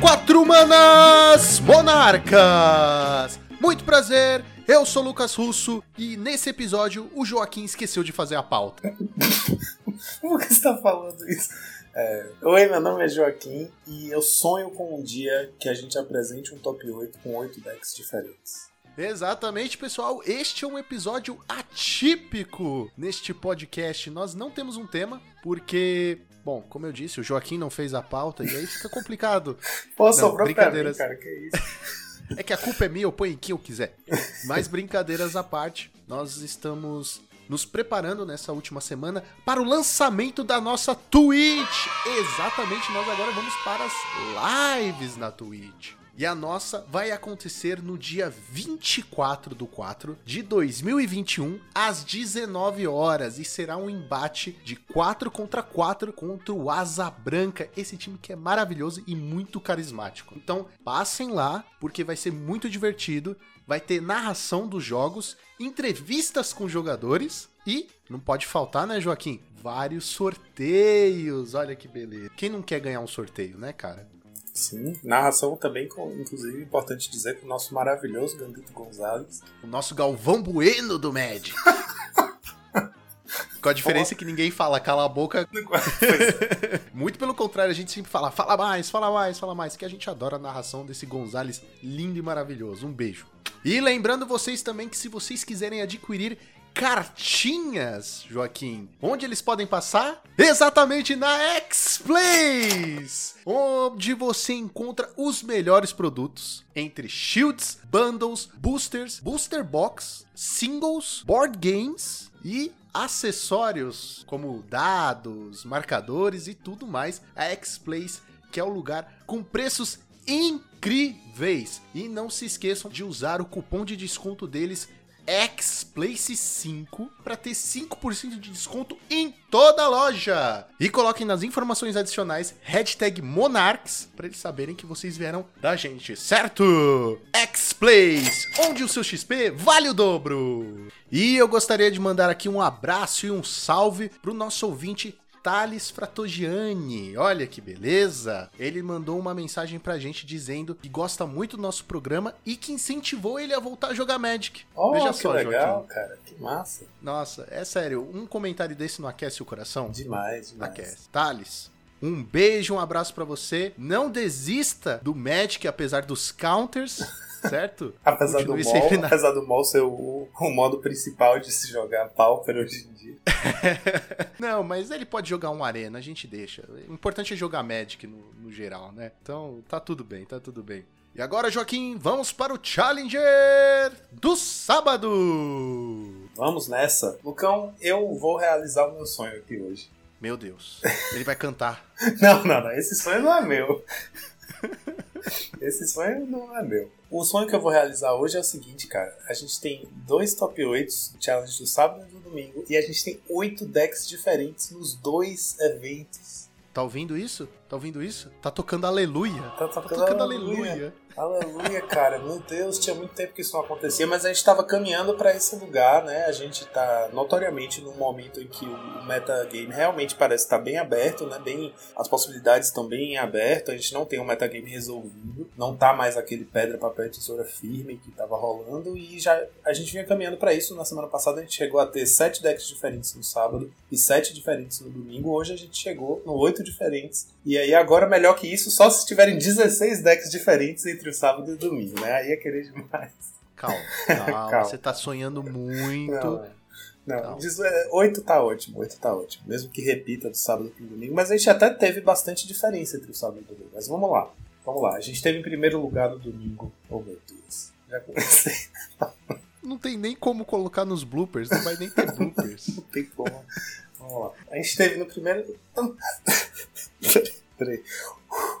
Quatro Manas Monarcas! Muito prazer, eu sou Lucas Russo e nesse episódio o Joaquim esqueceu de fazer a pauta. Por que você tá falando isso? É, Oi, meu nome é Joaquim e eu sonho com um dia que a gente apresente um top 8 com 8 decks diferentes. Exatamente, pessoal. Este é um episódio atípico neste podcast. Nós não temos um tema, porque, bom, como eu disse, o Joaquim não fez a pauta e aí fica complicado. Pô, sobrou brincadeiras. pra mim, cara, que isso? É que a culpa é minha, eu ponho em quem eu quiser. Mas brincadeiras à parte, nós estamos nos preparando nessa última semana para o lançamento da nossa Twitch. Exatamente, nós agora vamos para as lives na Twitch. E a nossa vai acontecer no dia 24 do 4 de 2021, às 19 horas. E será um embate de 4 contra 4 contra o Asa Branca. Esse time que é maravilhoso e muito carismático. Então, passem lá, porque vai ser muito divertido. Vai ter narração dos jogos, entrevistas com jogadores e, não pode faltar, né, Joaquim? Vários sorteios. Olha que beleza. Quem não quer ganhar um sorteio, né, cara? Sim, narração também, com, inclusive, importante dizer que o nosso maravilhoso Gambito Gonzalez. O nosso Galvão Bueno do Magic. Com a diferença que ninguém fala cala a boca. Muito pelo contrário, a gente sempre fala fala mais, fala mais, fala mais. Que a gente adora a narração desse Gonzales lindo e maravilhoso. Um beijo. E lembrando vocês também que se vocês quiserem adquirir cartinhas, Joaquim, onde eles podem passar? Exatamente na X-Plays! Onde você encontra os melhores produtos entre shields, bundles, boosters, booster box, singles, board games e acessórios como dados, marcadores e tudo mais. A X-Plays, que é o lugar com preços incríveis. E não se esqueçam de usar o cupom de desconto deles XPlace5 para ter 5% de desconto em toda a loja. E coloquem nas informações adicionais hashtag Monarchs para eles saberem que vocês vieram da gente, certo? Xplace, onde o seu XP vale o dobro. E eu gostaria de mandar aqui um abraço e um salve pro nosso ouvinte Thales Fratogiani. Olha que beleza! Ele mandou uma mensagem pra gente dizendo que gosta muito do nosso programa e que incentivou ele a voltar a jogar Magic. Oh, Veja só, legal, Joaquim. cara, que massa. Nossa, é sério, um comentário desse não aquece o coração? Demais, demais. Aquece. Thales, um beijo, um abraço pra você. Não desista do Magic, apesar dos counters, certo? Apesar do, mall, sempre na- apesar do mall ser o, o modo principal de se jogar Pauper hoje em dia. Não, mas ele pode jogar um arena, a gente deixa. O importante é jogar Magic no, no geral, né? Então tá tudo bem, tá tudo bem. E agora, Joaquim, vamos para o Challenger do sábado! Vamos nessa. Lucão, eu vou realizar o meu sonho aqui hoje. Meu Deus, ele vai cantar. Não, não, não. Esse sonho não é meu. Esse sonho não é meu. O sonho que eu vou realizar hoje é o seguinte, cara. A gente tem dois top 8 challenge do sábado e do domingo. E a gente tem oito decks diferentes nos dois eventos. Tá ouvindo isso? Tá ouvindo isso? Tá tocando aleluia. Tá Tá tocando tocando aleluia. aleluia. Aleluia, cara. Meu Deus, tinha muito tempo que isso não acontecia, mas a gente tava caminhando pra esse lugar, né? A gente tá notoriamente num momento em que o metagame realmente parece estar bem aberto, né? Bem, as possibilidades estão bem abertas, a gente não tem um metagame resolvido, não tá mais aquele pedra, papel e tesoura firme que tava rolando e já a gente vinha caminhando pra isso. Na semana passada a gente chegou a ter sete decks diferentes no sábado e sete diferentes no domingo. Hoje a gente chegou no oito diferentes. E aí agora melhor que isso, só se tiverem 16 decks diferentes entre o sábado e o domingo, né? Aí é querer demais. Calma, calma, Calma. Você tá sonhando muito. Não, não. Calma. Diz- é, oito tá ótimo, oito tá ótimo. Mesmo que repita do sábado pro domingo. Mas a gente até teve bastante diferença entre o sábado e o domingo. Mas vamos lá. Vamos lá. A gente teve em primeiro lugar no domingo. Oh meu Deus. Já comecei. Não tem nem como colocar nos bloopers, não vai nem ter bloopers. Não tem como. Vamos lá. A gente teve no primeiro. Peraí.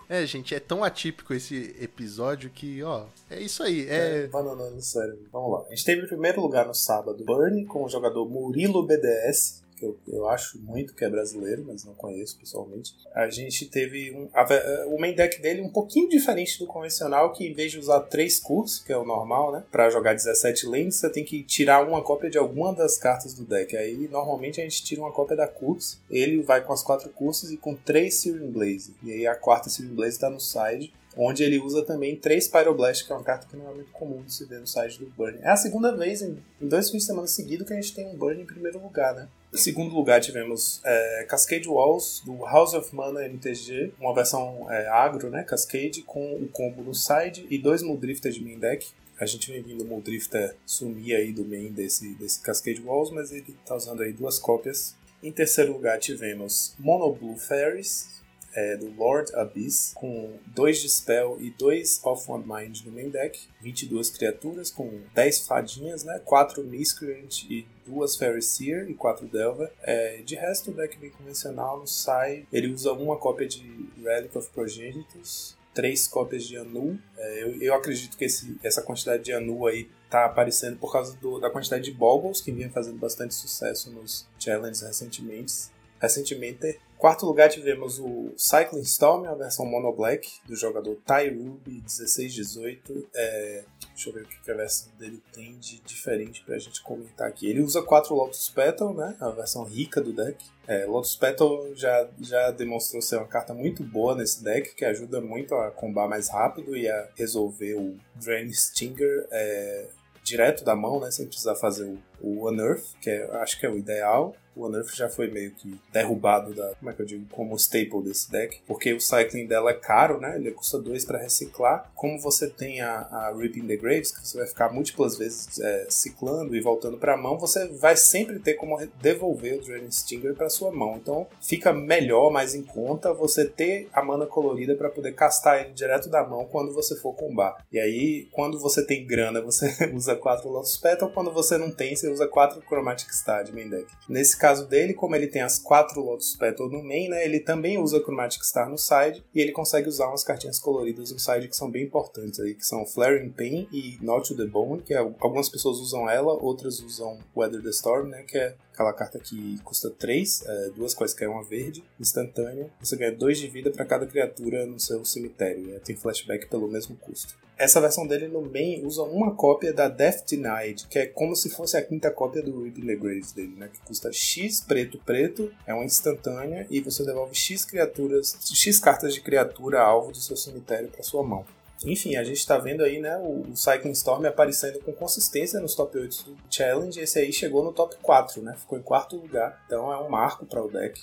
É, gente, é tão atípico esse episódio que, ó, é isso aí. É. Banana no cérebro. Vamos lá. A gente teve em primeiro lugar no sábado Burn com o jogador Murilo BDS. Que eu, eu acho muito que é brasileiro, mas não conheço pessoalmente. A gente teve um, a, o main deck dele um pouquinho diferente do convencional, que em vez de usar três cursos, que é o normal, né? Pra jogar 17 lanes, você tem que tirar uma cópia de alguma das cartas do deck. Aí, normalmente, a gente tira uma cópia da curso, ele vai com as quatro cursos e com três Searing Blaze. E aí, a quarta Searing Blaze tá no side. onde ele usa também três Pyroblast, que é uma carta que não é muito comum de se ver no site do Burn. É a segunda vez em, em dois fins de semana seguidos que a gente tem um Burn em primeiro lugar, né? Em segundo lugar tivemos é, Cascade Walls do House of Mana MTG, uma versão é, agro, né? Cascade, com o combo no side e dois Muldrifter de main deck. A gente vem vindo o Muldrifter sumir aí do main desse, desse Cascade Walls, mas ele tá usando aí duas cópias. Em terceiro lugar tivemos Mono Blue Fairies, é, do Lord Abyss, com 2 de Spell e 2 Off One Mind no main deck, 22 criaturas com 10 fadinhas, né, 4 Miscreant e 2 Fairy Seer e 4 Delver. É, de resto, o deck bem convencional no sai, ele usa uma cópia de Relic of Progenitus, três cópias de Anu. É, eu, eu, acredito que esse, essa quantidade de Anu aí tá aparecendo por causa do, da quantidade de Boggles, que vinha fazendo bastante sucesso nos challenges recentemente. Recentemente, quarto lugar tivemos o Cycling Storm, a versão Mono Black, do jogador Ty Ruby 1618. É, deixa eu ver o que a versão dele tem de diferente pra gente comentar aqui. Ele usa quatro Lotus Petal, né? A versão rica do deck. É, Lotus Petal já, já demonstrou ser uma carta muito boa nesse deck, que ajuda muito a combar mais rápido e a resolver o Drain Stinger é, direto da mão, né? Sem precisar fazer o, o Unearth, que é, acho que é o ideal o Unearth já foi meio que derrubado da, como é que eu digo, como staple desse deck, porque o cycling dela é caro, né? Ele custa 2 para reciclar. Como você tem a, a Ripping the Graves, que você vai ficar múltiplas vezes é, ciclando e voltando para a mão, você vai sempre ter como devolver o Draining Stinger para sua mão. Então fica melhor, mais em conta você ter a mana colorida para poder castar ele direto da mão quando você for combar. E aí, quando você tem grana, você usa 4 Lotus Petal, quando você não tem, você usa 4 Chromatic Star de main deck. Nesse caso dele, como ele tem as quatro Lotus Petal no main, né, ele também usa Chromatic Star no side e ele consegue usar umas cartinhas coloridas no side que são bem importantes aí, que são Flaring Pain e Not to the Bone, que é, algumas pessoas usam ela, outras usam Weather the Storm, né, que é aquela carta que custa 3, é, duas quaisquer uma verde, instantânea. Você ganha 2 de vida para cada criatura no seu cemitério. Né? Tem flashback pelo mesmo custo. Essa versão dele no main usa uma cópia da Death Denied, que é como se fosse a quinta cópia do Rip the Graves dele, né? Que custa X preto preto, é uma instantânea, e você devolve X criaturas, X cartas de criatura alvo do seu cemitério para sua mão. Enfim, a gente está vendo aí, né, o, Cycling Storm aparecendo com consistência nos top 8 do Challenge. Esse aí chegou no top 4, né? Ficou em quarto lugar. Então é um marco para o deck.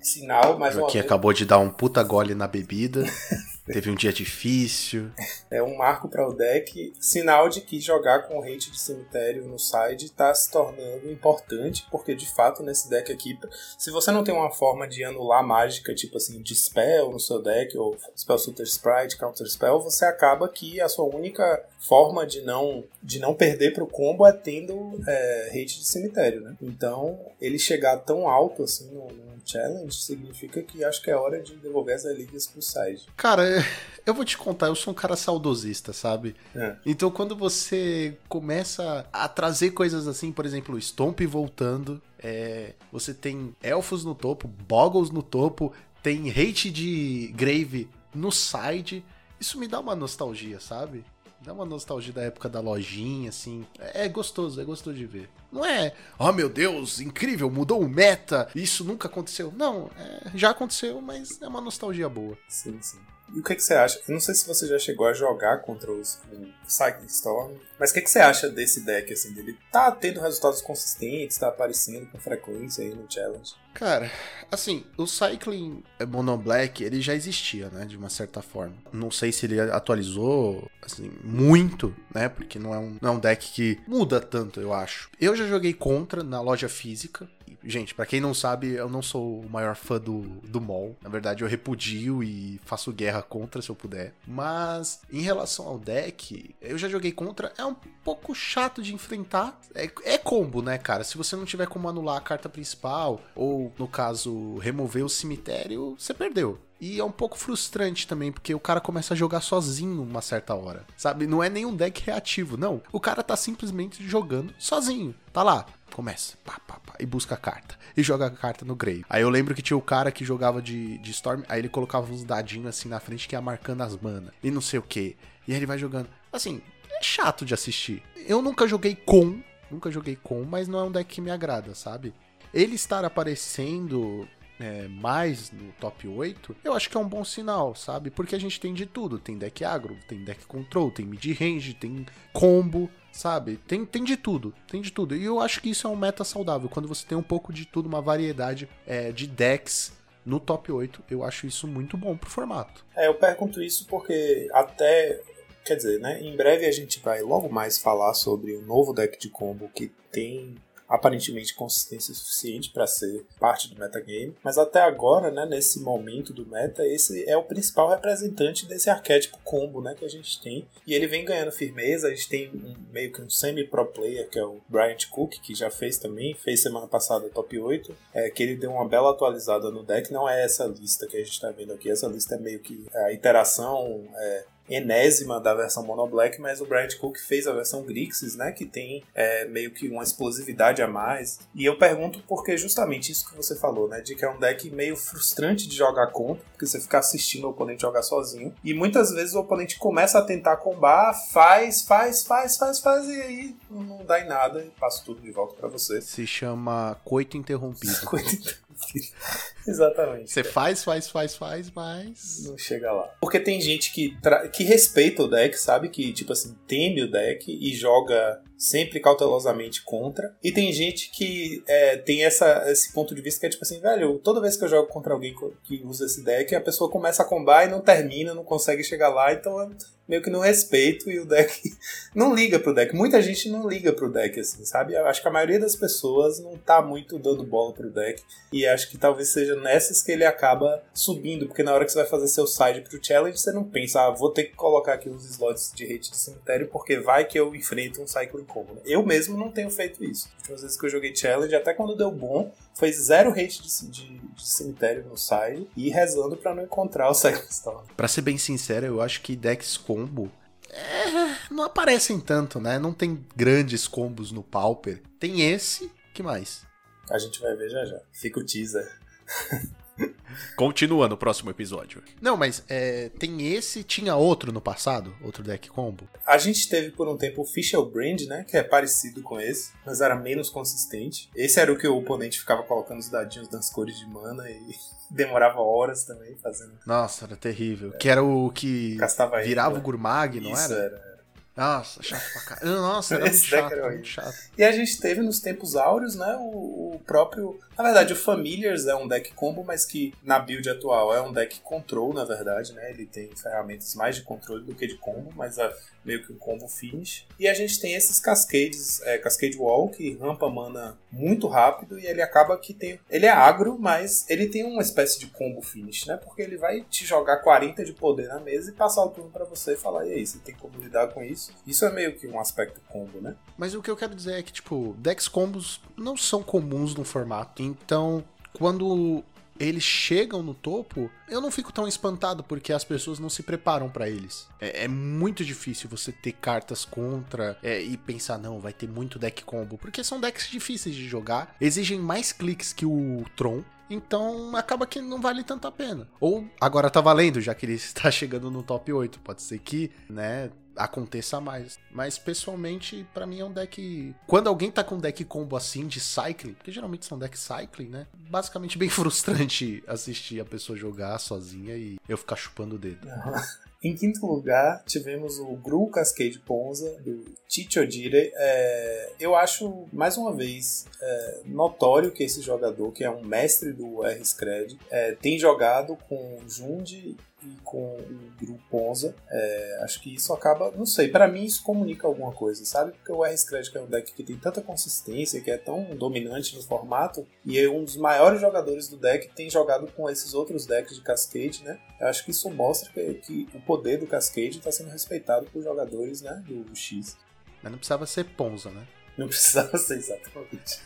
Sinal, mais uma vez. acabou de dar um puta gole na bebida. Teve um dia difícil. É um marco para o deck, sinal de que jogar com hate de cemitério no side está se tornando importante, porque de fato nesse deck aqui, se você não tem uma forma de anular mágica, tipo assim, de spell no seu deck, ou spell Sutter Sprite, Counter Spell, você acaba que a sua única forma de não, de não perder pro combo é tendo é, hate de cemitério, né? Então, ele chegar tão alto assim no, no challenge significa que acho que é hora de devolver as relíquias pro side. Cara, eu vou te contar, eu sou um cara saudosista, sabe? É. Então, quando você começa a trazer coisas assim, por exemplo, o Stomp voltando, é, você tem elfos no topo, boggles no topo, tem hate de grave no side. Isso me dá uma nostalgia, sabe? Dá uma nostalgia da época da lojinha, assim. É, é gostoso, é gostoso de ver. Não é, oh meu Deus, incrível, mudou o meta, isso nunca aconteceu. Não, é, já aconteceu, mas é uma nostalgia boa. Sim, sim. E o que, que você acha? Eu não sei se você já chegou a jogar contra os, Cycling Storm, mas o que, que você acha desse deck, assim, dele tá tendo resultados consistentes, tá aparecendo com frequência aí no Challenge? Cara, assim, o Cycling Mono Black, ele já existia, né, de uma certa forma. Não sei se ele atualizou, assim, muito, né, porque não é um, não é um deck que muda tanto, eu acho. Eu já joguei contra na loja física, gente, para quem não sabe, eu não sou o maior fã do, do MOL. Na verdade, eu repudio e faço guerra contra se eu puder. Mas em relação ao deck, eu já joguei contra. É um pouco chato de enfrentar. É, é combo, né, cara? Se você não tiver como anular a carta principal, ou no caso, remover o cemitério, você perdeu. E é um pouco frustrante também, porque o cara começa a jogar sozinho uma certa hora. Sabe? Não é nenhum deck reativo, não. O cara tá simplesmente jogando sozinho. Tá lá. Começa, pá, pá, pá, e busca a carta. E joga a carta no grave. Aí eu lembro que tinha o cara que jogava de, de Storm, aí ele colocava uns dadinhos assim na frente que ia marcando as manas. E não sei o que. E aí ele vai jogando. Assim, é chato de assistir. Eu nunca joguei com nunca joguei com, mas não é um deck que me agrada, sabe? Ele estar aparecendo é, mais no top 8, eu acho que é um bom sinal, sabe? Porque a gente tem de tudo. Tem deck agro, tem deck control, tem mid-range, tem combo, sabe? Tem, tem de tudo, tem de tudo. E eu acho que isso é um meta saudável. Quando você tem um pouco de tudo, uma variedade é, de decks no top 8, eu acho isso muito bom pro formato. É, eu pergunto isso porque até quer dizer, né? Em breve a gente vai logo mais falar sobre o novo deck de combo que tem aparentemente consistência suficiente para ser parte do metagame, mas até agora, né, nesse momento do meta, esse é o principal representante desse arquétipo combo né, que a gente tem, e ele vem ganhando firmeza, a gente tem um, meio que um semi-pro player, que é o Bryant Cook, que já fez também, fez semana passada top 8, é, que ele deu uma bela atualizada no deck, não é essa lista que a gente está vendo aqui, essa lista é meio que a iteração é, enésima da versão Mono Black, mas o Brian Cook fez a versão Grixis, né, que tem é, meio que uma explosividade a mais. E eu pergunto porque justamente isso que você falou, né, de que é um deck meio frustrante de jogar contra, porque você fica assistindo o oponente jogar sozinho, e muitas vezes o oponente começa a tentar combar, faz, faz, faz, faz, faz, e aí não dá em nada e passa tudo de volta para você. Se chama coito interrompido. coito interrompido. Exatamente. Você faz, faz, faz, faz, mas. Não chega lá. Porque tem gente que, que respeita o deck, sabe? Que, tipo assim, teme o deck e joga sempre cautelosamente contra. E tem gente que é, tem essa, esse ponto de vista que é tipo assim, velho, toda vez que eu jogo contra alguém que usa esse deck, a pessoa começa a combar e não termina, não consegue chegar lá, então meio que não respeito e o deck não liga pro deck. Muita gente não liga pro deck, assim, sabe? Eu acho que a maioria das pessoas não tá muito dando bola pro deck e acho que talvez seja nessas que ele acaba subindo, porque na hora que você vai fazer seu side pro challenge, você não pensa, ah, vou ter que colocar aqui os slots de hate de cemitério porque vai que eu enfrento um cycling combo. Né? Eu mesmo não tenho feito isso. As últimas vezes que eu joguei challenge, até quando deu bom, foi zero hate de, de, de cemitério no side e rezando para não encontrar o storm. Pra ser bem sincero, eu acho que decks com combo é, não aparecem tanto, né? Não tem grandes combos no Pauper. Tem esse, que mais? A gente vai ver já já. Fica o teaser. Continua no próximo episódio. Não, mas é, tem esse, tinha outro no passado? Outro deck combo? A gente teve por um tempo o Fischl Brand, né? Que é parecido com esse, mas era menos consistente. Esse era o que o oponente ficava colocando os dadinhos nas cores de mana e demorava horas também fazendo. Nossa, era terrível. É. Que era o que Castava virava o Gurmag, não Isso era? era. Nossa, chato pra caralho. Nossa, era muito chato, era muito chato. E a gente teve nos tempos áureos, né, o, o, próprio... Na verdade, o Familiars é um deck combo, mas que na build atual é um deck control, na verdade, né? Ele tem ferramentas mais de controle do que de combo, mas a meio que um combo finish. E a gente tem esses cascades, é, Cascade Wall, que rampa mana muito rápido e ele acaba que tem. Ele é agro, mas ele tem uma espécie de combo finish, né? Porque ele vai te jogar 40 de poder na mesa e passar o turno para você e falar: e aí, você tem como lidar com isso? Isso é meio que um aspecto combo, né? Mas o que eu quero dizer é que, tipo, decks combos não são comuns no formato. Então, quando eles chegam no topo, eu não fico tão espantado porque as pessoas não se preparam para eles. É, é, muito difícil você ter cartas contra é, e pensar, não, vai ter muito deck combo, porque são decks difíceis de jogar, exigem mais cliques que o Tron. Então acaba que não vale tanto a pena. Ou agora tá valendo, já que ele está chegando no top 8. Pode ser que, né, aconteça mais. Mas pessoalmente, para mim é um deck. Quando alguém tá com um deck combo assim de cycling, porque geralmente são decks cycling, né? Basicamente bem frustrante assistir a pessoa jogar sozinha e eu ficar chupando o dedo. Em quinto lugar, tivemos o Gru Cascade Ponza, do Chicho Odire. É, eu acho, mais uma vez, é, notório que esse jogador, que é um mestre do R-Scred, é, tem jogado com Jundi e com o grupo Ponza. É, acho que isso acaba, não sei, para mim isso comunica alguma coisa, sabe? Porque o R-Scred é um deck que tem tanta consistência, que é tão dominante no formato, e é um dos maiores jogadores do deck tem jogado com esses outros decks de Cascade, né? Eu acho que isso mostra que, que o poder do Cascade está sendo respeitado por jogadores né, do X. Mas não precisava ser Ponza, né? Não precisava ser exatamente.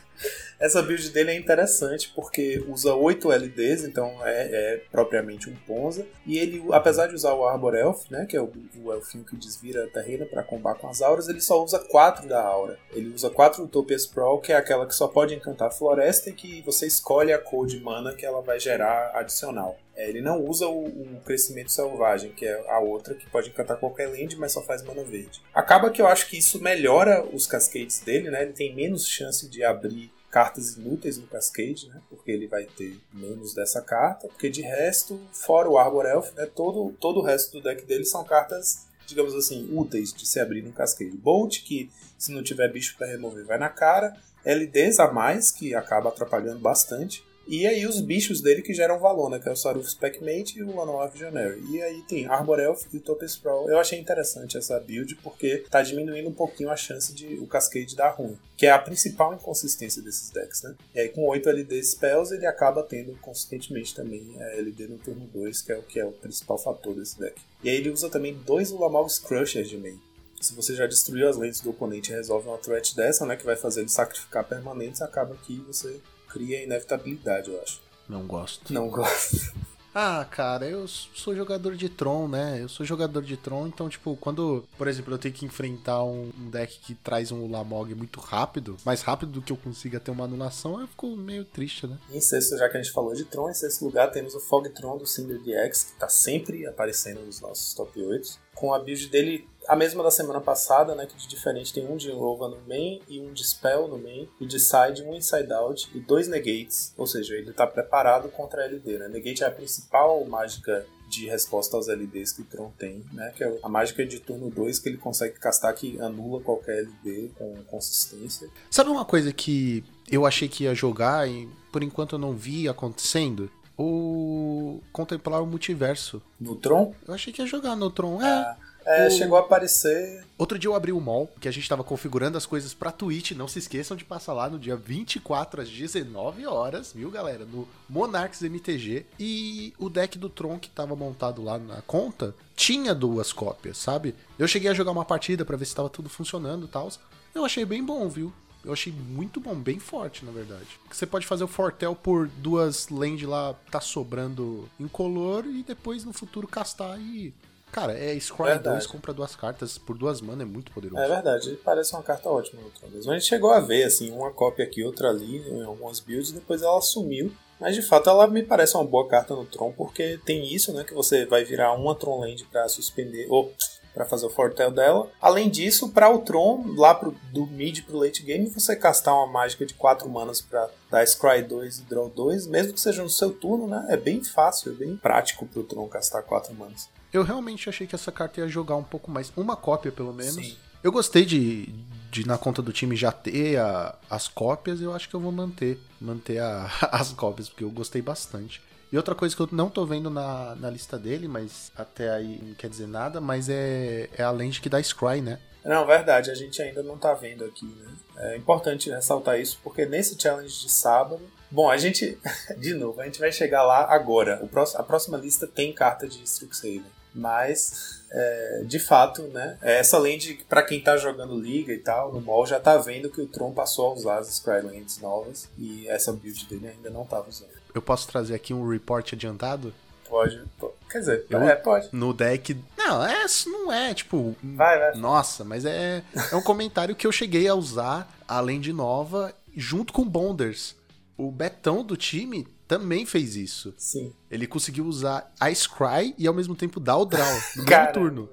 Essa build dele é interessante porque usa 8 LDs, então é, é, propriamente um Ponza. E ele, apesar de usar o Arbor Elf, né, que é o, o elfinho que desvira a terrena para combater com as auras, ele só usa 4 da aura. Ele usa 4 Utopia Sprawl, que é aquela que só pode encantar a floresta e que você escolhe a cor de mana que ela vai gerar adicional. É, ele não usa o, o, crescimento selvagem, que é a outra, que pode encantar qualquer land, mas só faz mana verde. Acaba que eu acho que isso melhora os cascades dele, né? Ele tem menos chance de abrir cartas inúteis no Cascade, né? Porque ele vai ter menos dessa carta. Porque de resto, fora o Arbor Elf, né? Todo, todo o resto do deck dele são cartas, digamos assim, úteis de se abrir no Cascade. Bolt, que se não tiver bicho para remover, vai na cara. LDs a mais, que acaba atrapalhando bastante. E aí os bichos dele que geram valor, né? Que é o Sarufus Packmate e o Lanoir Visionary. E aí tem Arbor Elf e o Tope Sprawl. Eu achei interessante essa build porque tá diminuindo um pouquinho a chance de o Cascade dar ruim. Que é a principal inconsistência desses decks, né? E aí com 8 LD Spells ele acaba tendo consistentemente também a LD no turno 2, que é o que é o principal fator desse deck. E aí ele usa também dois Ulamog's Crushers de main. Se você já destruiu as lentes do oponente e resolve uma threat dessa, né? Que vai fazer ele sacrificar permanentes, acaba que você cria inevitabilidade, eu acho. Não gosto. Não gosto. Ah, cara, eu sou jogador de Tron, né? Eu sou jogador de Tron, então, tipo, quando, por exemplo, eu tenho que enfrentar um, deck que traz um Lamog muito rápido, mais rápido do que eu consiga ter uma anulação, eu fico meio triste, né? Em sexto, já que a gente falou de Tron, em sexto lugar temos o Fog Tron do Cinder DX, que tá sempre aparecendo nos nossos top 8. Com a build dele a mesma da semana passada, né? Que de diferente tem um de Rova no main e um de Spell no main, e de Side um Inside Out e dois Negates, ou seja, ele está preparado contra a LD, né? Negate é a principal mágica de resposta aos LDs que o Tron tem, né? Que é a mágica de turno 2 que ele consegue castar que anula qualquer LD com consistência. Sabe uma coisa que eu achei que ia jogar e por enquanto eu não vi acontecendo? O contemplar o multiverso. No Tron? Eu achei que ia jogar no Tron. É. Ah. É, o... chegou a aparecer. Outro dia eu abri o mall, que a gente tava configurando as coisas pra Twitch. Não se esqueçam de passar lá no dia 24 às 19 horas, viu, galera? No Monarchs MTG. E o deck do Tron que tava montado lá na conta tinha duas cópias, sabe? Eu cheguei a jogar uma partida para ver se tava tudo funcionando e tal. Eu achei bem bom, viu? Eu achei muito bom, bem forte, na verdade. Você pode fazer o Fortel por duas land lá, tá sobrando incolor, e depois no futuro castar e Cara, é Scry 2, compra duas cartas por duas mana, é muito poderoso. É verdade, ele parece uma carta ótima no Tron mesmo. A gente chegou a ver, assim, uma cópia aqui, outra ali, em algumas builds, depois ela sumiu. Mas de fato ela me parece uma boa carta no Tron, porque tem isso, né? Que você vai virar uma Tron Land pra suspender. Ou para fazer o Fortel dela. Além disso, para o Tron, lá pro, do mid pro late game, você castar uma mágica de 4 manas para dar Scry 2 e Draw 2, mesmo que seja no seu turno, né? É bem fácil, é bem prático pro Tron castar 4 manas. Eu realmente achei que essa carta ia jogar um pouco mais. Uma cópia, pelo menos. Sim. Eu gostei de, de, na conta do time, já ter a, as cópias. Eu acho que eu vou manter. Manter a, as cópias, porque eu gostei bastante. E outra coisa que eu não tô vendo na, na lista dele, mas até aí não quer dizer nada, mas é, é a lente que dá Scry, né? Não, verdade, a gente ainda não tá vendo aqui, né? É importante ressaltar isso, porque nesse challenge de sábado. Bom, a gente. De novo, a gente vai chegar lá agora. O próximo, a próxima lista tem carta de Strixhaven. Mas, é, de fato, né? É essa lente, para quem tá jogando Liga e tal, no mall, já tá vendo que o Tron passou a usar as Skylands novas e essa build dele ainda não tava usando. Eu posso trazer aqui um report adiantado? Pode, quer dizer, eu, é, pode. No deck. Não, é, não é, tipo. Vai, vai. Nossa, mas é, é um comentário que eu cheguei a usar, além de nova, junto com Bonders. O Betão do time também fez isso. Sim. Ele conseguiu usar a Scry e ao mesmo tempo dar o draw no mesmo turno.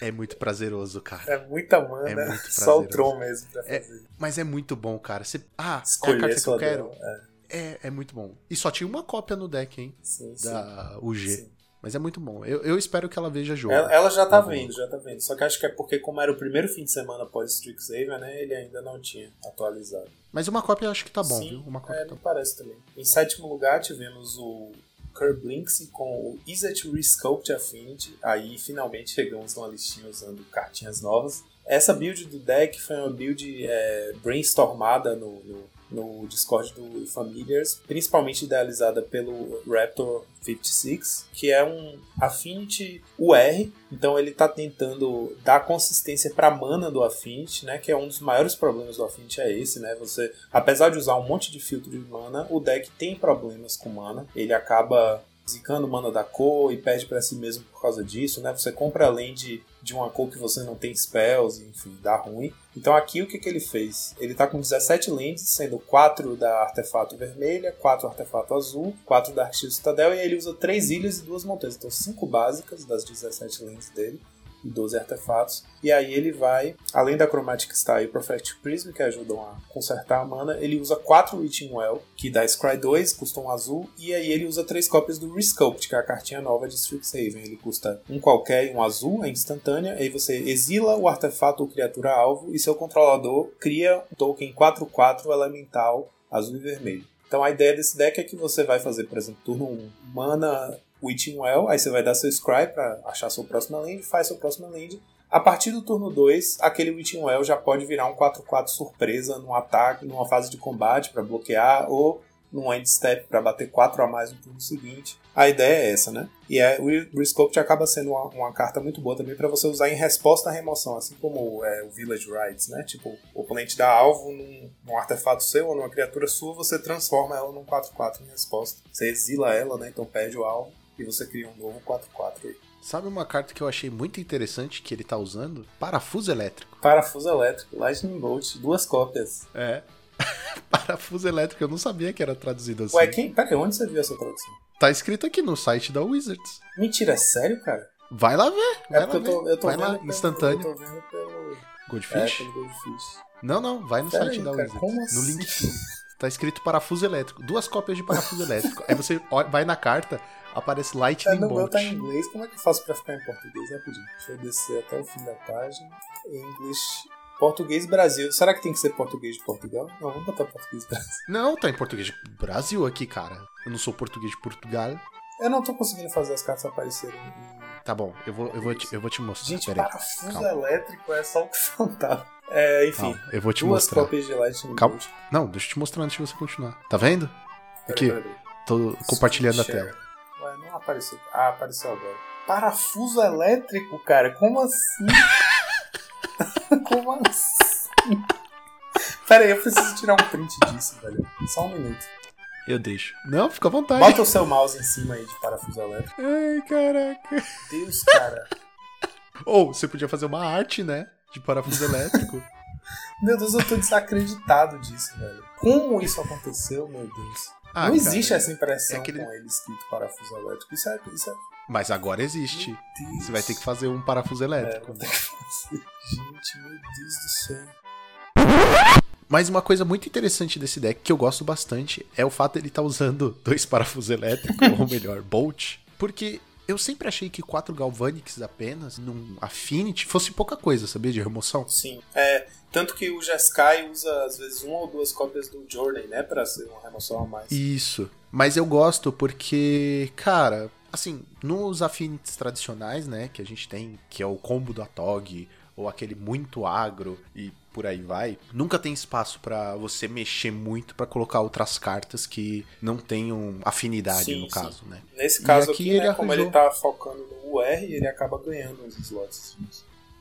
É muito prazeroso, cara. É muita mana. É muito prazeroso. Só o Tron mesmo pra é, fazer. mas é muito bom, cara. Você, ah, Escolher é a carta que eu quero. É. é. É, muito bom. E só tinha uma cópia no deck, hein? Sim, da UG. Sim. Mas é muito bom. Eu, eu espero que ela veja jogo. Ela, ela já tá vendo, já tá vendo. Só que acho que é porque, como era o primeiro fim de semana após Strixhaven, né? Ele ainda não tinha atualizado. Mas uma cópia eu acho que tá bom, Sim, viu? Uma cópia é, tá me parece também. Em sétimo lugar tivemos o Kerblinks com o Izzet Resculpt Affinity. Aí finalmente chegamos numa listinha usando cartinhas novas. Essa build do deck foi uma build é, brainstormada no, no no Discord do Familiars, principalmente idealizada pelo Raptor 56, que é um Affinity UR, então ele está tentando dar consistência para mana do Affinity, né, que é um dos maiores problemas do Affinity é esse, né? Você, apesar de usar um monte de filtro de mana, o deck tem problemas com mana, ele acaba zicando mana da cor e perde para si mesmo por causa disso, né? Você compra além de, de uma cor que você não tem spells, enfim, dá ruim. Então aqui o que, que ele fez? Ele tá com 17 lands, sendo 4 da artefato vermelha, 4 artefato azul, 4 da Arctic Citadel, e ele usa 3 ilhas e 2 montanhas. Então 5 básicas das 17 lands dele 12 artefatos. E aí ele vai, além da Chromatic Style e Prophetic Prism, que ajudam a consertar a mana, ele usa 4 Witching Well, que dá Scry 2, custa um azul, e aí ele usa 3 cópias do Resculpt, que é a cartinha nova de Strixhaven. Ele custa um qualquer e um azul, é instantânea, aí você exila o artefato ou criatura alvo, e seu controlador cria um token 4-4 elemental azul e vermelho. Então a ideia desse deck é que você vai fazer, por exemplo, turno 1, mana Witching Well, aí você vai dar seu Scry para achar sua próxima land, faz sua próxima land. A partir do turno 2, aquele Witching Well já pode virar um 4-4 surpresa num ataque, numa fase de combate para bloquear, ou num end step para bater 4 a mais no turno seguinte. A ideia é essa, né? E é, o Resculpt acaba sendo uma, uma, carta muito boa também para você usar em resposta à remoção, assim como é, o Village Rites, né? Tipo, o oponente dá alvo num, num, artefato seu ou numa criatura sua, você transforma ela num 4-4 em resposta. Você exila ela, né? Então perde o alvo e você cria um novo 4-4 aí. Sabe uma carta que eu achei muito interessante que ele tá usando? Parafuso elétrico. Parafuso elétrico, Lightning Bolt, duas cópias. É. Parafuso elétrico, eu não sabia que era traduzido assim. Ué, quem? Peraí, onde você viu essa tradução? Tá escrito aqui no site da Wizards. Mentira, é sério, cara? Vai lá ver. Vai é porque eu tô, eu tô vai lá, pelo, instantâneo. Eu tô vendo pelo. Goldfish? É, pelo Goldfish. Não, não, vai no Pera site aí, da cara, Wizards. como No assim? link. Tá escrito parafuso elétrico. Duas cópias de parafuso elétrico. Aí você vai na carta, aparece Lightning no meu Bolt. tá em inglês, como é que eu faço pra ficar em português? Rapidinho. Deixa eu descer até o fim da página. English. Português Brasil. Será que tem que ser português de Portugal? Não, vamos botar português Brasil. Não, tá em português de Brasil aqui, cara. Eu não sou português de Portugal. Eu não tô conseguindo fazer as cartas aparecerem em. Tá bom, eu vou, eu vou, te, eu vou te mostrar. Gente, Pera parafuso calma. elétrico é só o que faltava. É, enfim. Calma, eu vou te duas mostrar. cópias de Lightning Calma. Bolt. Não, deixa eu te mostrar antes de você continuar. Tá vendo? Aqui, tô compartilhando a tela. Não apareceu. Ah, apareceu agora. Parafuso elétrico, cara? Como assim? Como assim? Pera aí, eu preciso tirar um print disso, velho. Só um minuto. Eu deixo. Não, fica à vontade. Bota o seu mouse em cima aí de parafuso elétrico. Ai, caraca. Deus, cara. Ou você podia fazer uma arte, né? De parafuso elétrico. Meu Deus, eu tô desacreditado disso, velho. Como isso aconteceu, meu Deus? Ah, não cara, existe essa impressão é aquele- com ele escrito parafuso elétrico. Isso é. Isso é... Mas agora existe. Você vai ter que fazer um parafuso É, elétrico. fazer. Gente, meu Deus do céu. Mas uma coisa muito interessante desse deck, que eu gosto bastante, é o fato dele estar usando dois parafusos elétricos, ou melhor, Bolt. Porque eu sempre achei que quatro Galvanics apenas, num Affinity, fosse pouca coisa, sabia? De remoção. Sim. É, tanto que o Jeskai usa, às vezes, uma ou duas cópias do Jordan, né? Pra ser uma remoção a mais. Isso. Mas eu gosto porque, cara, assim, nos Affinities tradicionais, né, que a gente tem, que é o combo do Atog, ou aquele muito agro e por aí vai, nunca tem espaço pra você mexer muito pra colocar outras cartas que não tenham afinidade, Sim, no sim. caso, né? Nesse E caso aqui aqui, ele né, como arranjou. ele tá focando no UR, ele acaba ganhando os slots.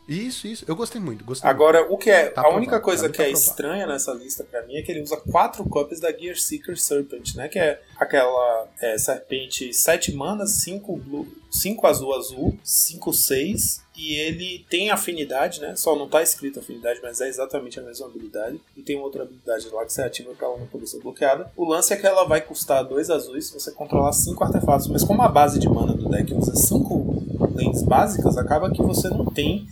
Isso, isso. Eu gostei muito, gostei muito. Agora, o que é. Tá a única coisa mim que tá é aprovado. estranha nessa lista pra mim é que ele usa quatro cópias da Gear Seeker Serpent, né? Que é aquela é, serpente 7 manas, 5 blue, 5 azul azul, 5 6. E ele tem afinidade, né? Só não tá escrito afinidade, mas é exatamente a mesma habilidade. E tem outra habilidade lá que você ativa pra ela não poder ser bloqueada. O lance é que ela vai custar 2 azuis se você controlar 5 artefatos. Mas como a base de mana do deck usa 5 lentes básicas, acaba que você não tem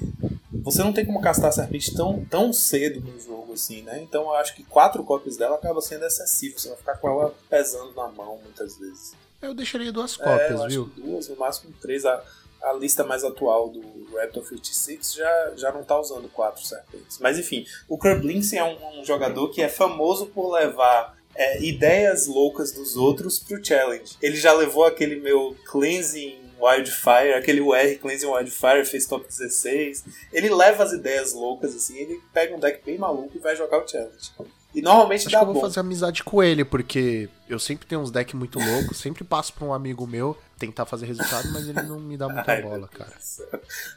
você não tem como castar a serpente tão, tão cedo no jogo assim, né? Então eu acho que quatro cópias dela acaba sendo excessivo. Você vai ficar com ela pesando na mão muitas vezes. Eu deixaria duas é, cópias, acho viu? duas, no máximo três. A, a lista mais atual do Raptor 56 já, já não tá usando quatro serpentes. Mas enfim, o Kerblinsen é um, um jogador que é famoso por levar é, ideias loucas dos outros pro challenge. Ele já levou aquele meu cleansing Wildfire, aquele UR Cleansing Wildfire fez top 16. Ele leva as ideias loucas assim, ele pega um deck bem maluco e vai jogar o challenge. E normalmente Acho dá que eu vou bom. fazer amizade com ele, porque eu sempre tenho uns decks muito loucos, sempre passo pra um amigo meu tentar fazer resultado, mas ele não me dá muita Ai, bola, cara.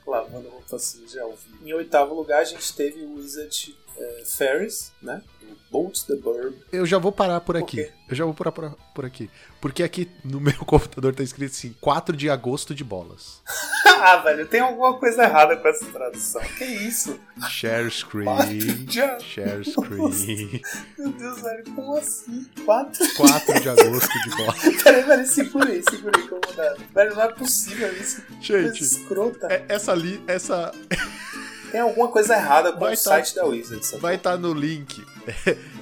Lavando roupa suja ao vivo. Em oitavo lugar, a gente teve o Wizard é, Ferris, né? Bolt the Burb. Eu já vou parar por aqui. Por eu já vou parar por, por, aqui. Porque aqui no meu computador tá escrito assim: 4 de agosto de bolas. ah, velho, tem alguma coisa errada com essa tradução. Que isso? Share screen. Share screen. Meu Deus, velho, como assim? 4? 4 de agosto de bolas. Peraí, velho, segura aí, como dá. Velho, não é possível isso. Gente, escrota. É, essa ali, essa. Tem alguma coisa errada com vai o tá, site da Wizards. Vai estar tá no link.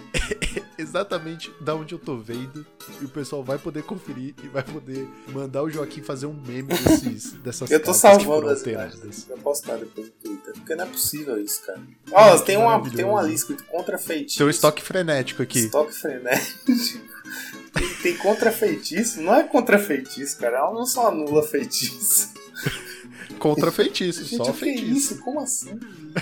exatamente da onde eu tô vendo. E o pessoal vai poder conferir e vai poder mandar o Joaquim fazer um meme desses, dessas Eu tô salvando as imagens pra postar depois no Twitter. Porque não é possível isso, cara. Ó, oh, tem, uma, tem uma ali escrito contra feitiço. Tem um estoque frenético aqui. Estoque frenético. tem, tem contra feitiço? Não é contra feitiço, cara. Ela não só anula feitiço. Contra feitiço, Gente, só feitiço. Que isso? Como assim?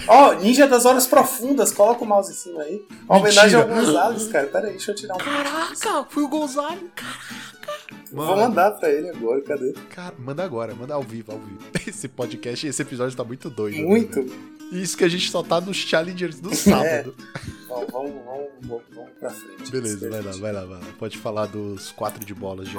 Ó, oh, Ninja das Horas Profundas, coloca o mouse em cima aí. Uma homenagem ao Gonzalez, cara. Pera aí, deixa eu tirar um. Caraca, foi o Gonzalez, caraca. Mano. Vou mandar pra ele agora, cadê? Cara, manda agora, manda ao vivo, ao vivo. Esse podcast, esse episódio tá muito doido. Muito. Né? Isso que a gente só tá nos challengers do sábado. É. Bom, vamos, vamos, vamos, vamos pra frente. Beleza, vai lá, vai lá, vai lá. Pode falar dos quatro de bolas já.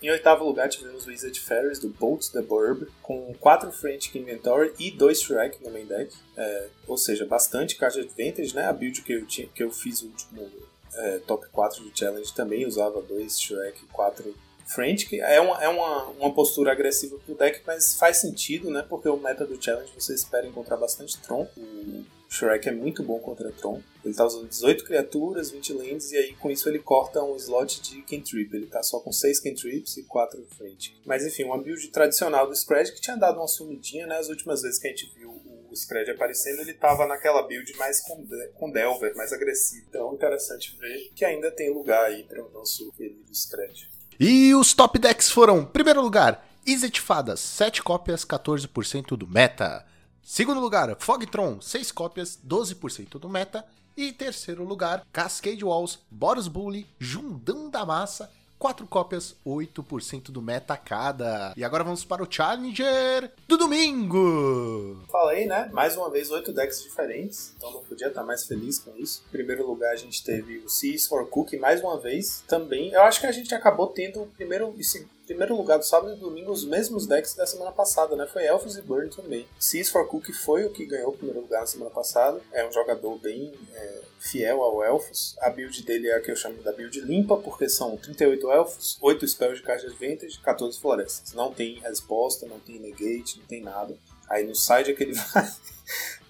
Em oitavo lugar tivemos Wizard Ferris do Bolt the Burb, com 4 French Inventory e 2 Shrek no main deck. É, ou seja, bastante card advantage, né? A build que eu, tinha, que eu fiz o último é, top 4 do challenge também usava 2 Shrek e 4 French, que é uma, é uma, uma postura agressiva pro deck, mas faz sentido, né? Porque o meta do challenge você espera encontrar bastante Tron. O Shrek é muito bom contra Tron. Ele tá usando 18 criaturas, 20 lands, e aí com isso ele corta um slot de cantrip. Ele tá só com 6 cantrips e 4 frente. Mas enfim, uma build tradicional do Scred que tinha dado uma sumidinha, né? As últimas vezes que a gente viu o Scred aparecendo, ele tava naquela build mais com, com Delver, mais agressivo. Então interessante ver que ainda tem lugar aí para o nosso querido Scred. E os top decks foram, primeiro lugar, Izzet Fadas, 7 cópias, 14% do meta. Segundo lugar, Fogtron, 6 cópias, 12% do meta. E terceiro lugar, Cascade Walls, Boros Bully, Jundão da Massa, 4 cópias, 8% do meta cada. E agora vamos para o Challenger do domingo! Falei, né? Mais uma vez, 8 decks diferentes, então não podia estar mais feliz com isso. Em primeiro lugar, a gente teve o Seas for Cook mais uma vez também. Eu acho que a gente acabou tendo o primeiro e primeiro lugar do sábado e domingo os mesmos decks da semana passada, né? Foi Elfos e Burn também. Seas for Cook foi o que ganhou o primeiro lugar na semana passada. É um jogador bem é, fiel ao Elfos. A build dele é a que eu chamo da build limpa, porque são 38 Elfos, 8 spells de card advantage, 14 florestas. Não tem resposta, não tem negate, não tem nada. Aí no side é que ele vai.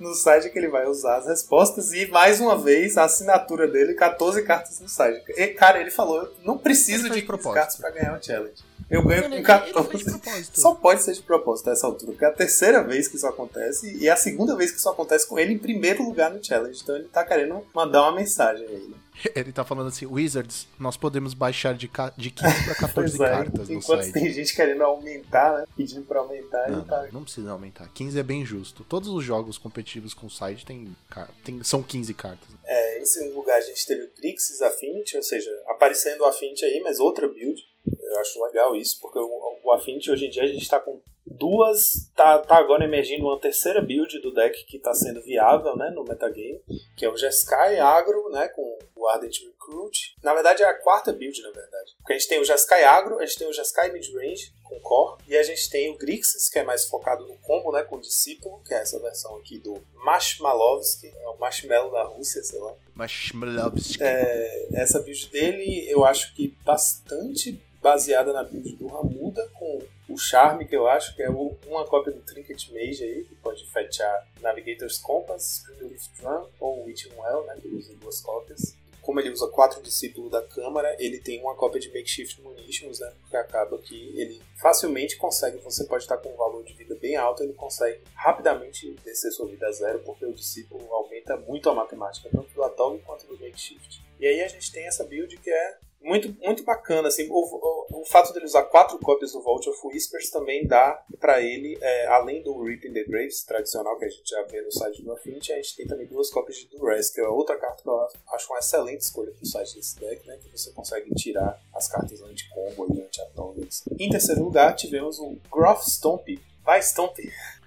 no site é que ele vai usar as respostas e mais uma vez a assinatura dele, 14 cartas no site. E, cara, ele falou: não preciso de cartas para ganhar o challenge. Eu ganho ele, com 14. Só pode ser de propósito a essa altura, porque é a terceira vez que isso acontece e é a segunda vez que isso acontece com ele em primeiro lugar no challenge. Então ele tá querendo mandar uma mensagem aí. Ele tá falando assim, Wizards, nós podemos baixar de, de 15 para 14 é, cartas no site. tem gente querendo aumentar, né? Pedindo pra aumentar, não, tá... não precisa aumentar. 15 é bem justo. Todos os jogos competitivos com o site tem, tem, são 15 cartas. É, em segundo lugar a gente teve o Grixis Affinity, ou seja, aparecendo o Affinity aí, mas outra build. Eu acho legal isso, porque o, o Affinity hoje em dia a gente está com duas. Tá, tá agora emergindo uma terceira build do deck que está sendo viável né, no metagame, que é o Jeskai Agro, né, com o Ardent Recruit. Na verdade é a quarta build, na verdade. Porque a gente tem o Jeskai Agro, a gente tem o Jeskai Midrange com Core, e a gente tem o Grixis, que é mais focado no combo, né, com o Discípulo, que é essa versão aqui do Mashmalovsky, é o Marshmallow da Rússia, sei lá. Mashmalovsky. É, essa build dele eu acho que bastante baseada na build do Ramuda, com o Charme, que eu acho que é uma cópia do Trinket Mage aí, que pode fechar Navigator's Compass, Springleaf Drum ou Witching Well, né, que usa duas cópias. Como ele usa quatro discípulos da Câmara, ele tem uma cópia de Makeshift Munitions, né, porque acaba que ele facilmente consegue, você pode estar com um valor de vida bem alto, ele consegue rapidamente descer sua vida a zero, porque o discípulo aumenta muito a matemática, tanto do Atog quanto do Makeshift. E aí a gente tem essa build que é muito, muito bacana. Assim, o, o, o, fato dele usar quatro cópias do Vault of Whispers também dá para ele, é, além do Reaping the Graves tradicional que a gente já vê no site do Affinity, a gente tem também duas cópias de Duress, que é outra carta que eu acho uma excelente escolha pro site desse deck, né? Que você consegue tirar as cartas anti-combo e anti-atomics. Em terceiro lugar, tivemos o Groff Stomp. Vai, Stomp!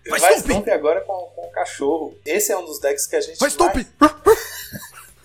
Vai, Vai Stomp agora com, com o cachorro. Esse é um dos decks que a gente. Vai Stomp!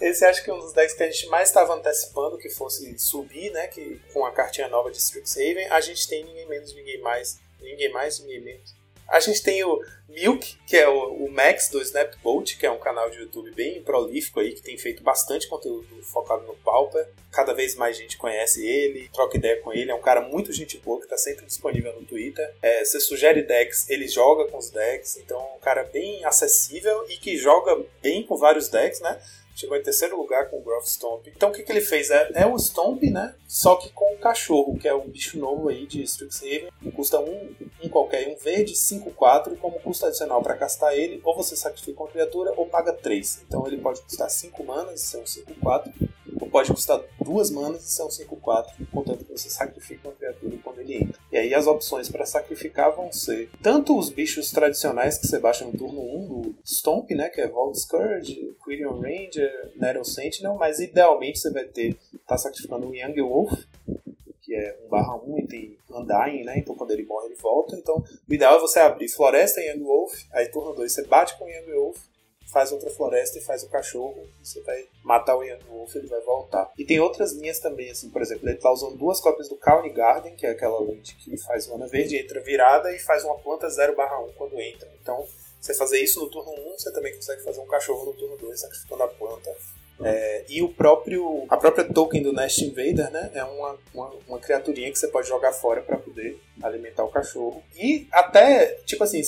Esse acho que é um dos decks que a gente mais estava antecipando que fosse subir, né? Que com a cartinha nova de Strixhaven, a gente tem ninguém menos, ninguém mais, ninguém mais, ninguém menos. A gente tem o Milk, que é o, o Max do Snapbolt, que é um canal de YouTube bem prolífico aí, que tem feito bastante conteúdo focado no Pauper. Cada vez mais gente conhece ele, troca ideia com ele. É um cara muito gente boa, que está sempre disponível no Twitter. É, você sugere decks, ele joga com os decks. Então é um cara bem acessível e que joga bem com vários decks, né? Chegou em terceiro lugar com o Groff Stomp. Então o que, que ele fez? É, é o Stomp, né? Só que com o cachorro, que é um bicho novo aí de Strixhaven. Custa um, um qualquer, um verde, 5-4. E como custa adicional para castar ele, ou você sacrifica uma criatura ou paga 3. Então ele pode custar 5 manas, um 5-4 ou pode custar duas manas e são 5-4, contanto que você sacrifica uma criatura quando ele entra. E aí as opções para sacrificar vão ser tanto os bichos tradicionais que você baixa no turno 1 do Stomp, né, que é Vault Scourge, Quirion Ranger, Nettle Sentinel, mas idealmente você vai ter tá sacrificando o Young Wolf, que é 1 barra 1 e tem Undying, né? Então quando ele morre ele volta. Então o ideal é você abrir Floresta e Young Wolf, aí turno 2 você bate com Young Wolf, faz outra floresta e faz o cachorro, você vai matar o Young Wolf, ele vai voltar. E tem outras linhas também, assim, por exemplo, ele tá usando duas cópias do Kawni Garden, que é aquela lente que faz mana verde, entra virada e faz uma planta 0/1 quando entra. Então, você fazer isso no turno 1, você também consegue fazer um cachorro no turno 2, sacrificando a planta. É, e o próprio a própria token do Nest Invader né, é uma, uma, uma criaturinha que você pode jogar fora para poder alimentar o cachorro. E até, tipo assim,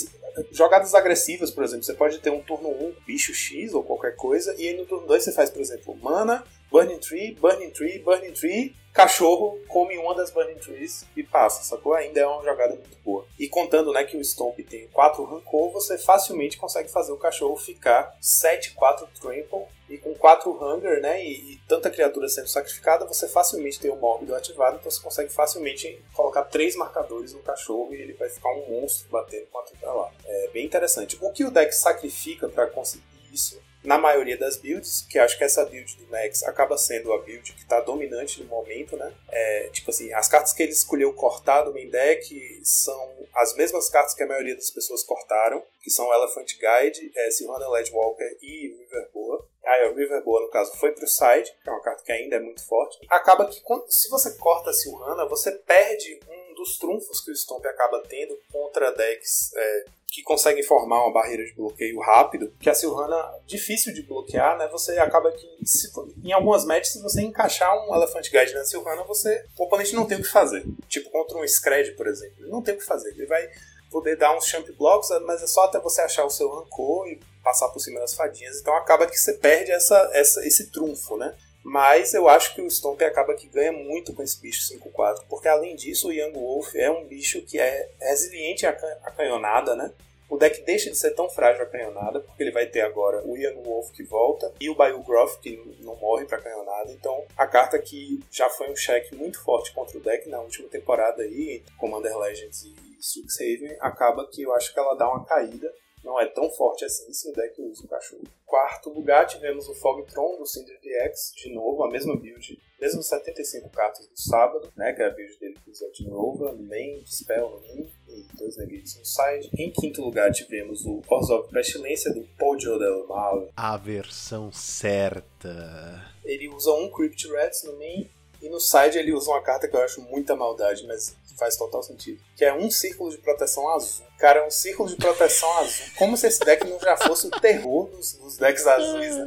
jogadas agressivas, por exemplo, você pode ter um turno 1 bicho X ou qualquer coisa, e aí no turno 2 você faz, por exemplo, mana, Burning Tree, Burning Tree, Burning Tree, cachorro come uma das Burning Trees e passa, sacou? Ainda é uma jogada muito boa. E contando né, que o Stomp tem 4 Rancor, você facilmente consegue fazer o cachorro ficar 7-4 Trample e com 4 Hunger, né, e, e, tanta criatura sendo sacrificada, você facilmente tem o Mórbido ativado, então você consegue facilmente colocar 3 marcadores no cachorro e ele vai ficar um monstro batendo 4 pra lá. É bem interessante. O que o deck sacrifica para conseguir isso na maioria das builds, que acho que essa build do Max acaba sendo a build que está dominante no momento, né? É, tipo assim, as cartas que ele escolheu cortar do main deck são as mesmas cartas que a maioria das pessoas cortaram, que são Elephant Guide, é, Sylvana Ledgewalker e Riverboa. Aí o Riverboa, no caso, foi pro side, que é uma carta que ainda é muito forte. Acaba que, se você corta a Silhana, você perde um dos trunfos que o Stomp acaba tendo contra decks é, que conseguem formar uma barreira de bloqueio rápido, que a Silhana difícil de bloquear, né? Você acaba que se, em algumas matches se você encaixar um Elephant Guide na Silhana, você o oponente não tem o que fazer. Tipo contra um Scred, por exemplo, ele não tem o que fazer. Ele vai poder dar uns champ blocks, mas é só até você achar o seu rancor e passar por cima das fadinhas. Então acaba que você perde essa, essa esse trunfo, né? Mas eu acho que o Stomp acaba que ganha muito com esse bicho 5-4, porque além disso o Young Wolf é um bicho que é resiliente à canhonada, né? O deck deixa de ser tão frágil a canhonada, porque ele vai ter agora o Young Wolf que volta e o Biogroth que não morre para canhonada. Então, a carta que já foi um cheque muito forte contra o deck na última temporada aí, Commander Legends e Strixhaven, acaba que eu acho que ela dá uma caída não é tão forte assim se o deck usa o cachorro. Quarto lugar, tivemos o Fogtron do Cinder DX, de novo, a mesma build, mesmo 75 cartas do sábado, né, que é a build dele que usa de novo, main, spell no min e dois negates no side. Em quinto lugar, tivemos o Orzhov Pestilência do Poggio del Mal. A versão certa. Ele usa um Crypt Rats no main e no side ele usa uma carta que eu acho muita maldade, mas faz total sentido. Que é um círculo de proteção azul. Cara, é um círculo de proteção azul. Como se esse deck não já fosse o terror dos, dos decks azuis, né?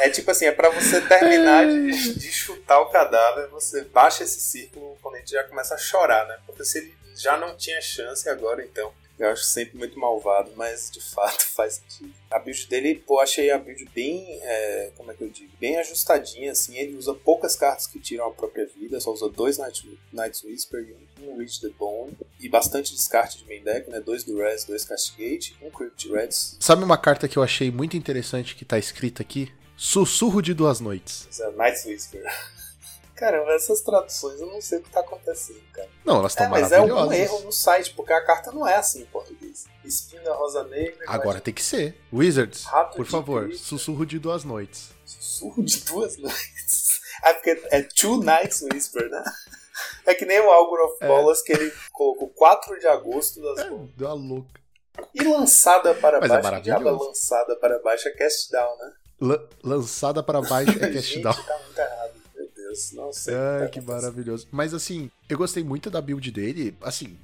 É tipo assim, é pra você terminar de, de, chutar o cadáver, você baixa esse círculo, o oponente já começa a chorar, né? Porque se ele já não tinha chance agora, então. Eu acho sempre muito malvado, mas de fato faz sentido. A build dele, pô, achei a build bem, é, como é que eu digo, bem ajustadinha, assim. Ele usa poucas cartas que tiram a própria vida, só usa dois Night, Night's Whisper e um Reach the Bone. E bastante descarte de main deck, né? Dois do Res, dois Castigate, um Crypt Reds. Sabe uma carta que eu achei muito interessante que tá escrita aqui? Sussurro de Duas Noites. É Night's Whisper. Caramba, essas traduções eu não sei o que tá acontecendo, cara. Não, elas estão é, mas é algum erro no site, porque a carta não é assim em português. Espinho da Rosa Negra. Agora tem que ser. Wizards, Rato por favor, Cristo. sussurro de duas noites. Sussurro de duas noites? Ah, porque é Two Nights Whisper, né? É que nem o Algor of é. Bolas que ele colocou 4 de agosto das. É, uma louca. E lançada para Mas é baixo, diabo é maravilhoso. lançada para baixo é cast down, né? La- lançada para baixo é cast Gente, down. tá muito errado. Ai, tá que maravilhoso. Mas assim, eu gostei muito da build dele. Assim,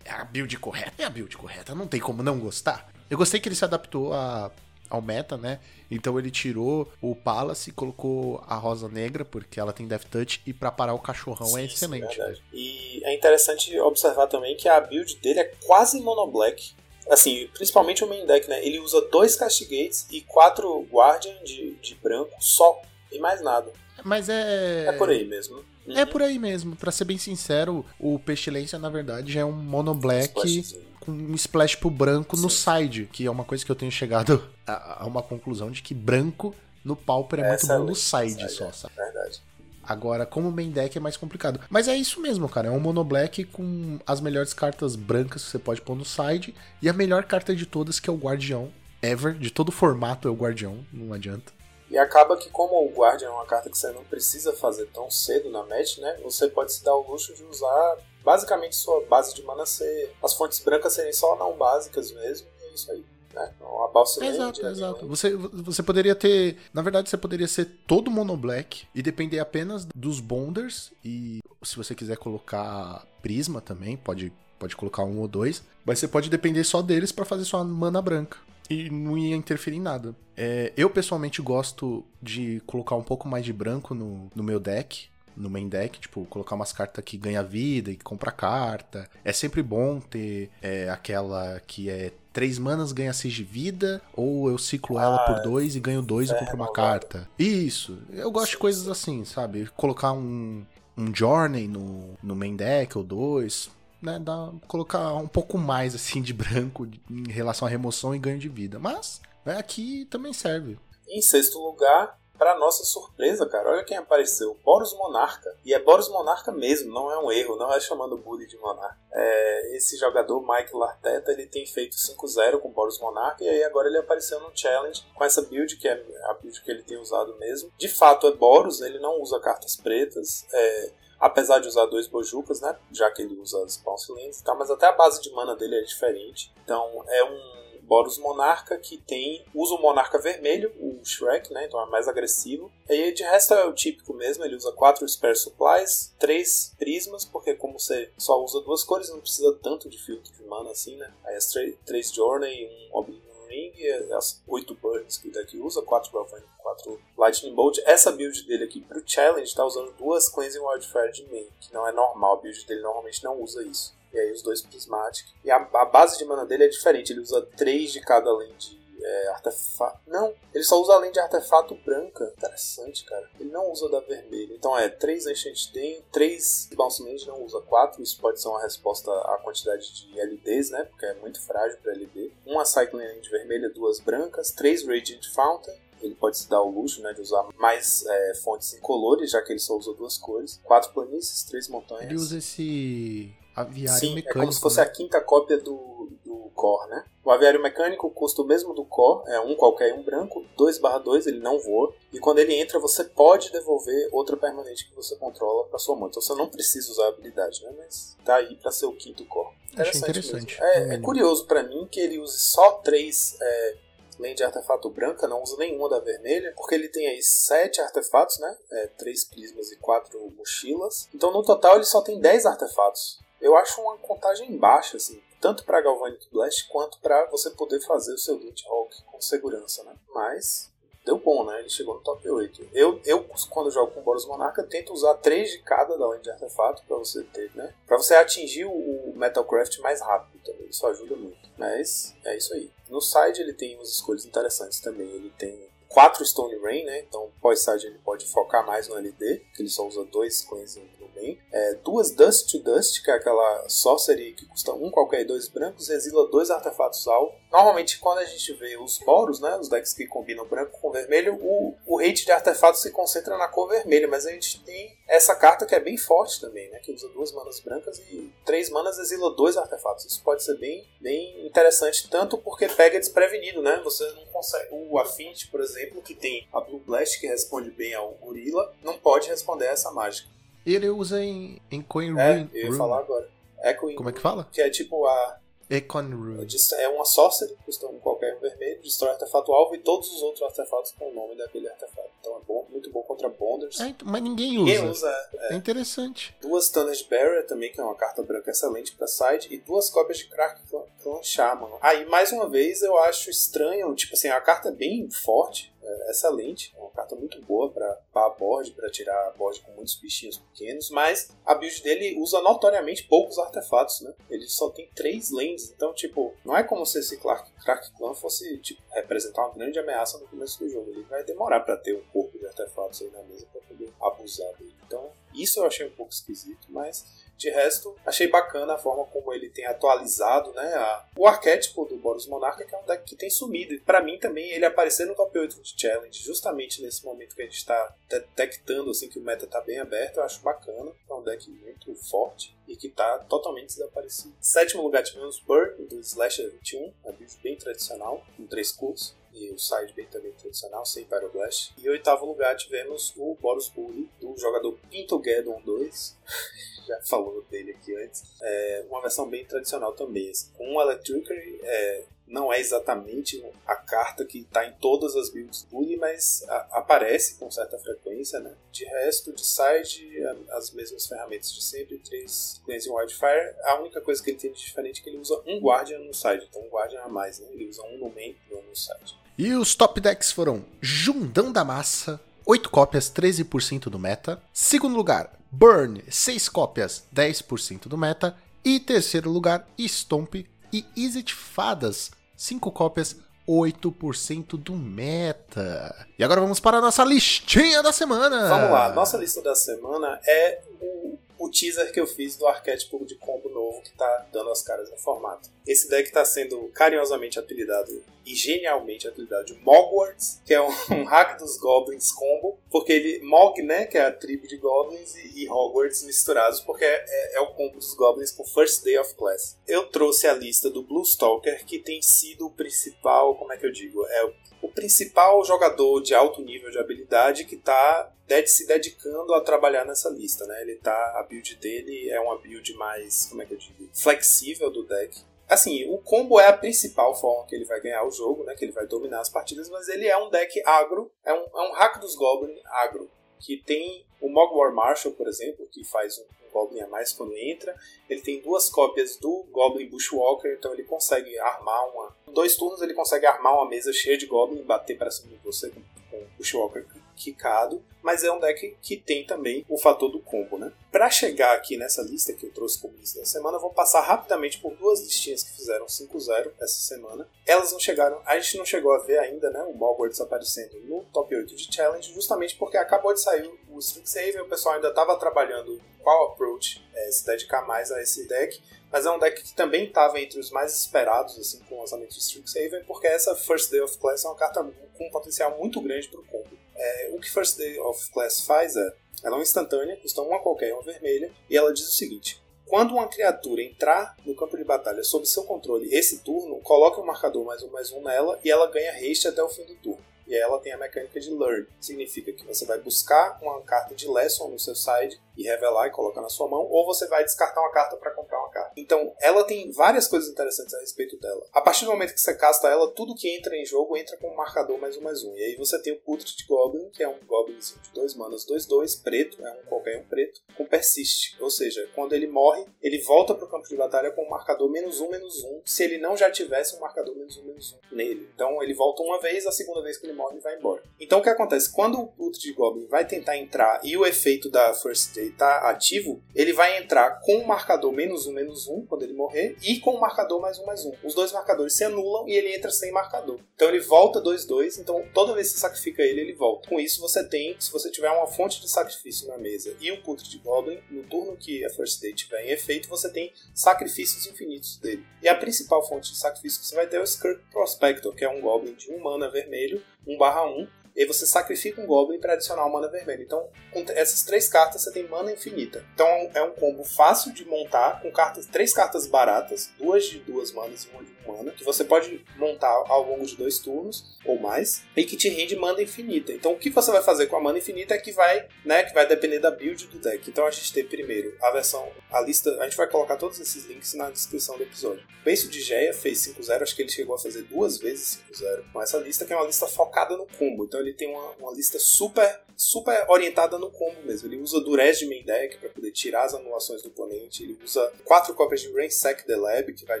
é a build correta. É a build correta, não tem como não gostar. Eu gostei que ele se adaptou a- ao meta, né? Então ele tirou o Palace e colocou a Rosa Negra, porque ela tem Death Touch, e pra parar o cachorrão é Sim, sim, excelente. verdade. E é interessante observar também que a build dele é quase mono black. Assim, principalmente o main deck, né? Ele usa dois Castigates e quatro Guardian de, de branco só. E mais nada. Mas é. É, por aí mesmo. né? É por aí mesmo. Pra ser bem sincero, o Pestilência, na verdade, já é um mono black com um splash pro branco no Sim. side, que é uma coisa que eu tenho chegado a, a uma conclusão de que branco no Pauper é muito Essa é bom no side Side, só, é. sabe? Verdade. Agora, como main deck é mais complicado. Mas é isso mesmo, cara. É um mono black com as melhores cartas brancas que você pode pôr no side. E a melhor carta de todas, que é o Guardião. Ever. De todo formato é o Guardião. Não adianta. E acaba que, como o Guardian é uma carta que você não precisa fazer tão cedo na match, né? Você pode se dar o luxo de usar basicamente sua base de mana ser. As fontes brancas serem só não básicas mesmo, e é isso aí. Né? Então, a Balsa Exato, exato. Você, você poderia ter. Na verdade, você poderia ser todo mono black e depender apenas dos bonders. E se você quiser colocar prisma também, pode, pode colocar um ou dois. Mas você pode depender só deles pra fazer sua mana branca. E não ia interferir em nada. É, eu pessoalmente gosto de colocar um pouco mais de branco no, no meu deck. No main deck, tipo, colocar umas cartas que ganha vida e que compra carta. É sempre bom ter é, aquela que é três manas ganha 6 de vida, ou eu ciclo ela Ah, por dois e ganho dois e é compro uma carta. Isso. Eu gosto de coisas sim. assim, sabe? Colocar um, um Journey no, no main deck ou dois. Né, dá, colocar um pouco mais assim de branco em relação à remoção e ganho de vida. Mas né, aqui também serve. Em sexto lugar, para nossa surpresa, cara, olha quem apareceu: Boros Monarca. E é Boros Monarca mesmo, não é um erro, não é chamando o Bully de Monarca. É, esse jogador, Mike Larteta, ele tem feito 5-0 com Boros Monarca e aí agora ele apareceu no Challenge com essa build, que é a build que ele tem usado mesmo. De fato, é Boros, ele não usa cartas pretas. É, apesar de usar dois bojucas, né? Já que ele usa bounce lands e tal, mas até a base de mana dele é diferente. Então é um Boros Monarca que tem usa o Monarca vermelho, o Shrek, né? Então é mais agressivo. E de resto é o típico mesmo, ele usa quatro Spare Supplies, três prismas, porque como você só usa duas cores, não precisa tanto de filtro de mana assim, né? Aí as três- três Journey, um Oblivion Ring, e as oito Burns que o deck usa, quatro Galvanic, quatro Lightning Bolt. Essa build dele aqui pro Challenge tá usando duas Cleansing Wildfire de main, que não é normal, a build dele normalmente não usa isso. E aí os dois Prismatic. E a, a base de mana dele é diferente, ele usa três de cada além de é, artefato. Não, ele só usa além de artefato branca. Interessante, cara. Ele não usa da vermelha. Então é 3 Ancient Den, 3 Bounce Land, não usa 4. Isso pode ser uma resposta à quantidade de LDs, né? Porque é muito frágil para LD. Uma Cycling Land vermelha, duas brancas, 3 Radiant Fountain. Ele pode se dar o luxo né, de usar mais é, fontes incolores, já que ele só usa duas cores. Quatro planícies, três montanhas. Ele usa esse aviário Sim, mecânico. é como se fosse né? a quinta cópia do Core, né? O aviário mecânico custa o mesmo do Core, é um qualquer e um branco, 2/2, ele não voa. E quando ele entra, você pode devolver outra permanente que você controla para sua mão. Então você não precisa usar a habilidade, né? Mas tá aí para ser o quinto Core. Interessante, mesmo. É, é curioso para mim que ele use só três é, Land de artefato branca, não usa nenhuma da vermelha, porque ele tem aí sete artefatos, né? É, três prismas e quatro mochilas. Então no total ele só tem 10 artefatos. Eu acho uma contagem baixa, assim, tanto para Galvanic Blast quanto para você poder fazer o seu Glitch Hawk com segurança, né? Mas deu bom, né? Ele chegou no top 8. Eu, eu quando jogo com Boros Monarca, tento usar 3 de cada da de artefato para você ter, né? Para você atingir o Metalcraft mais rápido também. Isso ajuda muito. Mas é isso aí. No side ele tem umas escolhas interessantes também. Ele tem quatro Stone Rain, né? Então pós-side ele pode focar mais no LD, que ele só usa dois cleansing no main. É, duas Dust to Dust, que é aquela sorcery que custa um qualquer dois brancos, exila dois artefatos alvo. Normalmente quando a gente vê os boros, né? Os decks que combinam branco com vermelho, o, o rate de artefatos se concentra na cor vermelha, mas a gente tem essa carta que é bem forte também, né? Que usa duas manas brancas e três manas exila dois artefatos. Isso pode ser bem, bem interessante, tanto porque pega desprevenido, né? Você não consegue. O Affinity, por exemplo, que tem a Blue Blast que responde bem ao Gorilla, não pode responder a essa mágica. Ele usa em, em Coin É, Rune. eu ia falar agora. Echoing Como é que fala? Que é tipo a. Econ Rune. É uma sorcery, custa um qualquer vermelho, destrói artefato alvo e todos os outros artefatos com o nome daquele artefato. Então é bom, muito bom contra Bonders. É, mas ninguém usa. Ninguém usa. É, é interessante. Duas Tunned Barrier também, que é uma carta branca excelente pra side, e duas cópias de Crack Clan Shaman. Aí, ah, mais uma vez, eu acho estranho, tipo assim, a carta é bem forte, excelente, uma carta muito boa para a board, para tirar a board com muitos bichinhos pequenos, mas a build dele usa notoriamente poucos artefatos, né? Ele só tem três lands, então, tipo, não é como se esse Clark, Crack Clan fosse tipo, representar uma grande ameaça no começo do jogo. Ele vai demorar para ter um corpo de artefatos aí na mesa para poder abusar dele. Então, isso eu achei um pouco esquisito, mas de resto, achei bacana a forma como ele tem atualizado né, a, o arquétipo do Boros Monarca, que é um deck que tem sumido. E para mim também, ele aparecer no top 8 de Challenge, justamente nesse momento que a gente está detectando assim, que o meta está bem aberto, eu acho bacana. É um deck muito forte e que está totalmente desaparecido. Sétimo lugar tivemos Burn, do Slasher 21, uma build bem tradicional, com três cores e o side bem também tradicional, sem Pyroblast. E em oitavo lugar tivemos o Boros Bully, do jogador Pinto Geddon 2. já falou dele aqui antes. É uma versão bem tradicional também. Assim. Com o Electricary, é, não é exatamente a carta que está em todas as builds Bully, mas a, aparece com certa frequência, né? De resto, de side, a, as mesmas ferramentas de sempre, três Cleansing Wildfire. A única coisa que ele tem de diferente é que ele usa um Guardian no side, então um Guardian a mais, né? Ele usa um no main e um no side. E os top decks foram Jundão da Massa, 8 cópias, 13% do meta. Segundo lugar, Burn, 6 cópias, 10% do meta. E terceiro lugar, Stomp e Exit Fadas, 5 cópias, 8% do meta. E agora vamos para a nossa listinha da semana. Vamos lá, nossa lista da semana é o o teaser que eu fiz do arquétipo de combo novo que tá dando as caras no formato. Esse deck está sendo carinhosamente apelidado e genialmente apelidado de Mogwarts, que é um, um, hack dos Goblins combo, porque ele, Mog, né, que é a tribo de Goblins, e, e Hogwarts misturados, porque é, é, é, o combo dos Goblins com First Day of Class. Eu trouxe a lista do Blue Stalker, que tem sido o principal, como é que eu digo, é o, o principal jogador de alto nível de habilidade que está se dedicando a trabalhar nessa lista, né? Ele tá, a build dele é uma build mais, como é flexível do deck. Assim, o combo é a principal forma que ele vai ganhar o jogo, né? Que ele vai dominar as partidas, mas ele é um deck agro, é um, é um hack dos Goblin agro, que tem o Mogwar Marshal, por exemplo, que faz um, um Goblin a mais quando entra. Ele tem duas cópias do Goblin Bushwalker, então ele consegue armar uma. Em dois turnos ele consegue armar uma mesa cheia de Goblin e bater para cima de você com, com Bushwalker quicado, mas é um deck que tem também o fator do combo, né? Para chegar aqui nessa lista que eu trouxe como lista da semana, eu vou passar rapidamente por duas listinhas que fizeram 5-0 essa semana. Elas não chegaram, a gente não chegou a ver ainda, né, o Malgore aparecendo no top 8 de Challenge, justamente porque acabou de sair o Strixhaven, o pessoal ainda estava trabalhando qual approach é, se dedicar mais a esse deck, mas é um deck que também estava entre os mais esperados assim, com o lançamento de Strixhaven, porque essa First Day of Class é uma carta com um potencial muito grande para o combo. É, o que First Day of Class faz é, ela é uma instantânea, custa uma qualquer, uma vermelha, e ela diz o seguinte: quando uma criatura entrar no campo de batalha sob seu controle esse turno, coloque um marcador mais um mais um nela e ela ganha haste até o fim do turno. E ela tem a mecânica de Learn. Significa que você vai buscar uma carta de Lesson no seu side e revelar e colocar na sua mão, ou você vai descartar uma carta para comprar uma carta. Então, ela tem várias coisas interessantes a respeito dela. A partir do momento que você casta ela, tudo que entra em jogo entra com um marcador mais um mais um. E aí você tem o Putrid Goblin, que é um Goblinzinho de dois manas, dois dois preto, é um qualquer um preto, com Persist. Ou seja, quando ele morre, ele volta para o campo de batalha com um marcador menos um, menos um, se ele não já tivesse um marcador menos um, menos um nele. Então ele volta uma vez, a segunda vez que ele morre, ele vai embora. Então o que acontece? Quando o Putrid Goblin vai tentar entrar e o efeito da First Day está ativo, ele vai entrar com o marcador menos um, menos um, quando ele morrer, e com o marcador mais um, mais um. Os dois marcadores se anulam e ele entra sem marcador. Então ele volta 2-2, então toda vez que você sacrifica ele, ele volta. Com isso você tem, se você tiver uma fonte de sacrifício na mesa e um Putrid Goblin, no turno que a First Day tiver em efeito, você tem sacrifícios infinitos dele. E a principal fonte de sacrifício que você vai ter é o Skirk Prospector, que é um Goblin de 1 um mana vermelho, 1 barra 1, e aí você sacrifica um Goblin para adicionar uma mana vermelha. Então, com essas três cartas você tem mana infinita. Então é um combo fácil de montar, com cartas, três cartas baratas, duas de duas manas e uma de mana, que você pode montar ao longo de dois turnos ou mais, e que te rende mana infinita. Então o que você vai fazer com a mana infinita é que vai, né, que vai depender da build do deck. Então a gente tem primeiro a versão, a lista, a gente vai colocar todos esses links na descrição do episódio. O Base de Geia fez 5-0, acho que ele chegou a fazer duas vezes 5-0 com essa lista, que é uma lista focada no combo. Então ele tem uma, uma lista super super orientada no combo mesmo. Ele usa main deck para tirar as anulações do oponente. Ele usa quatro cópias de Ransec the Lab, que vai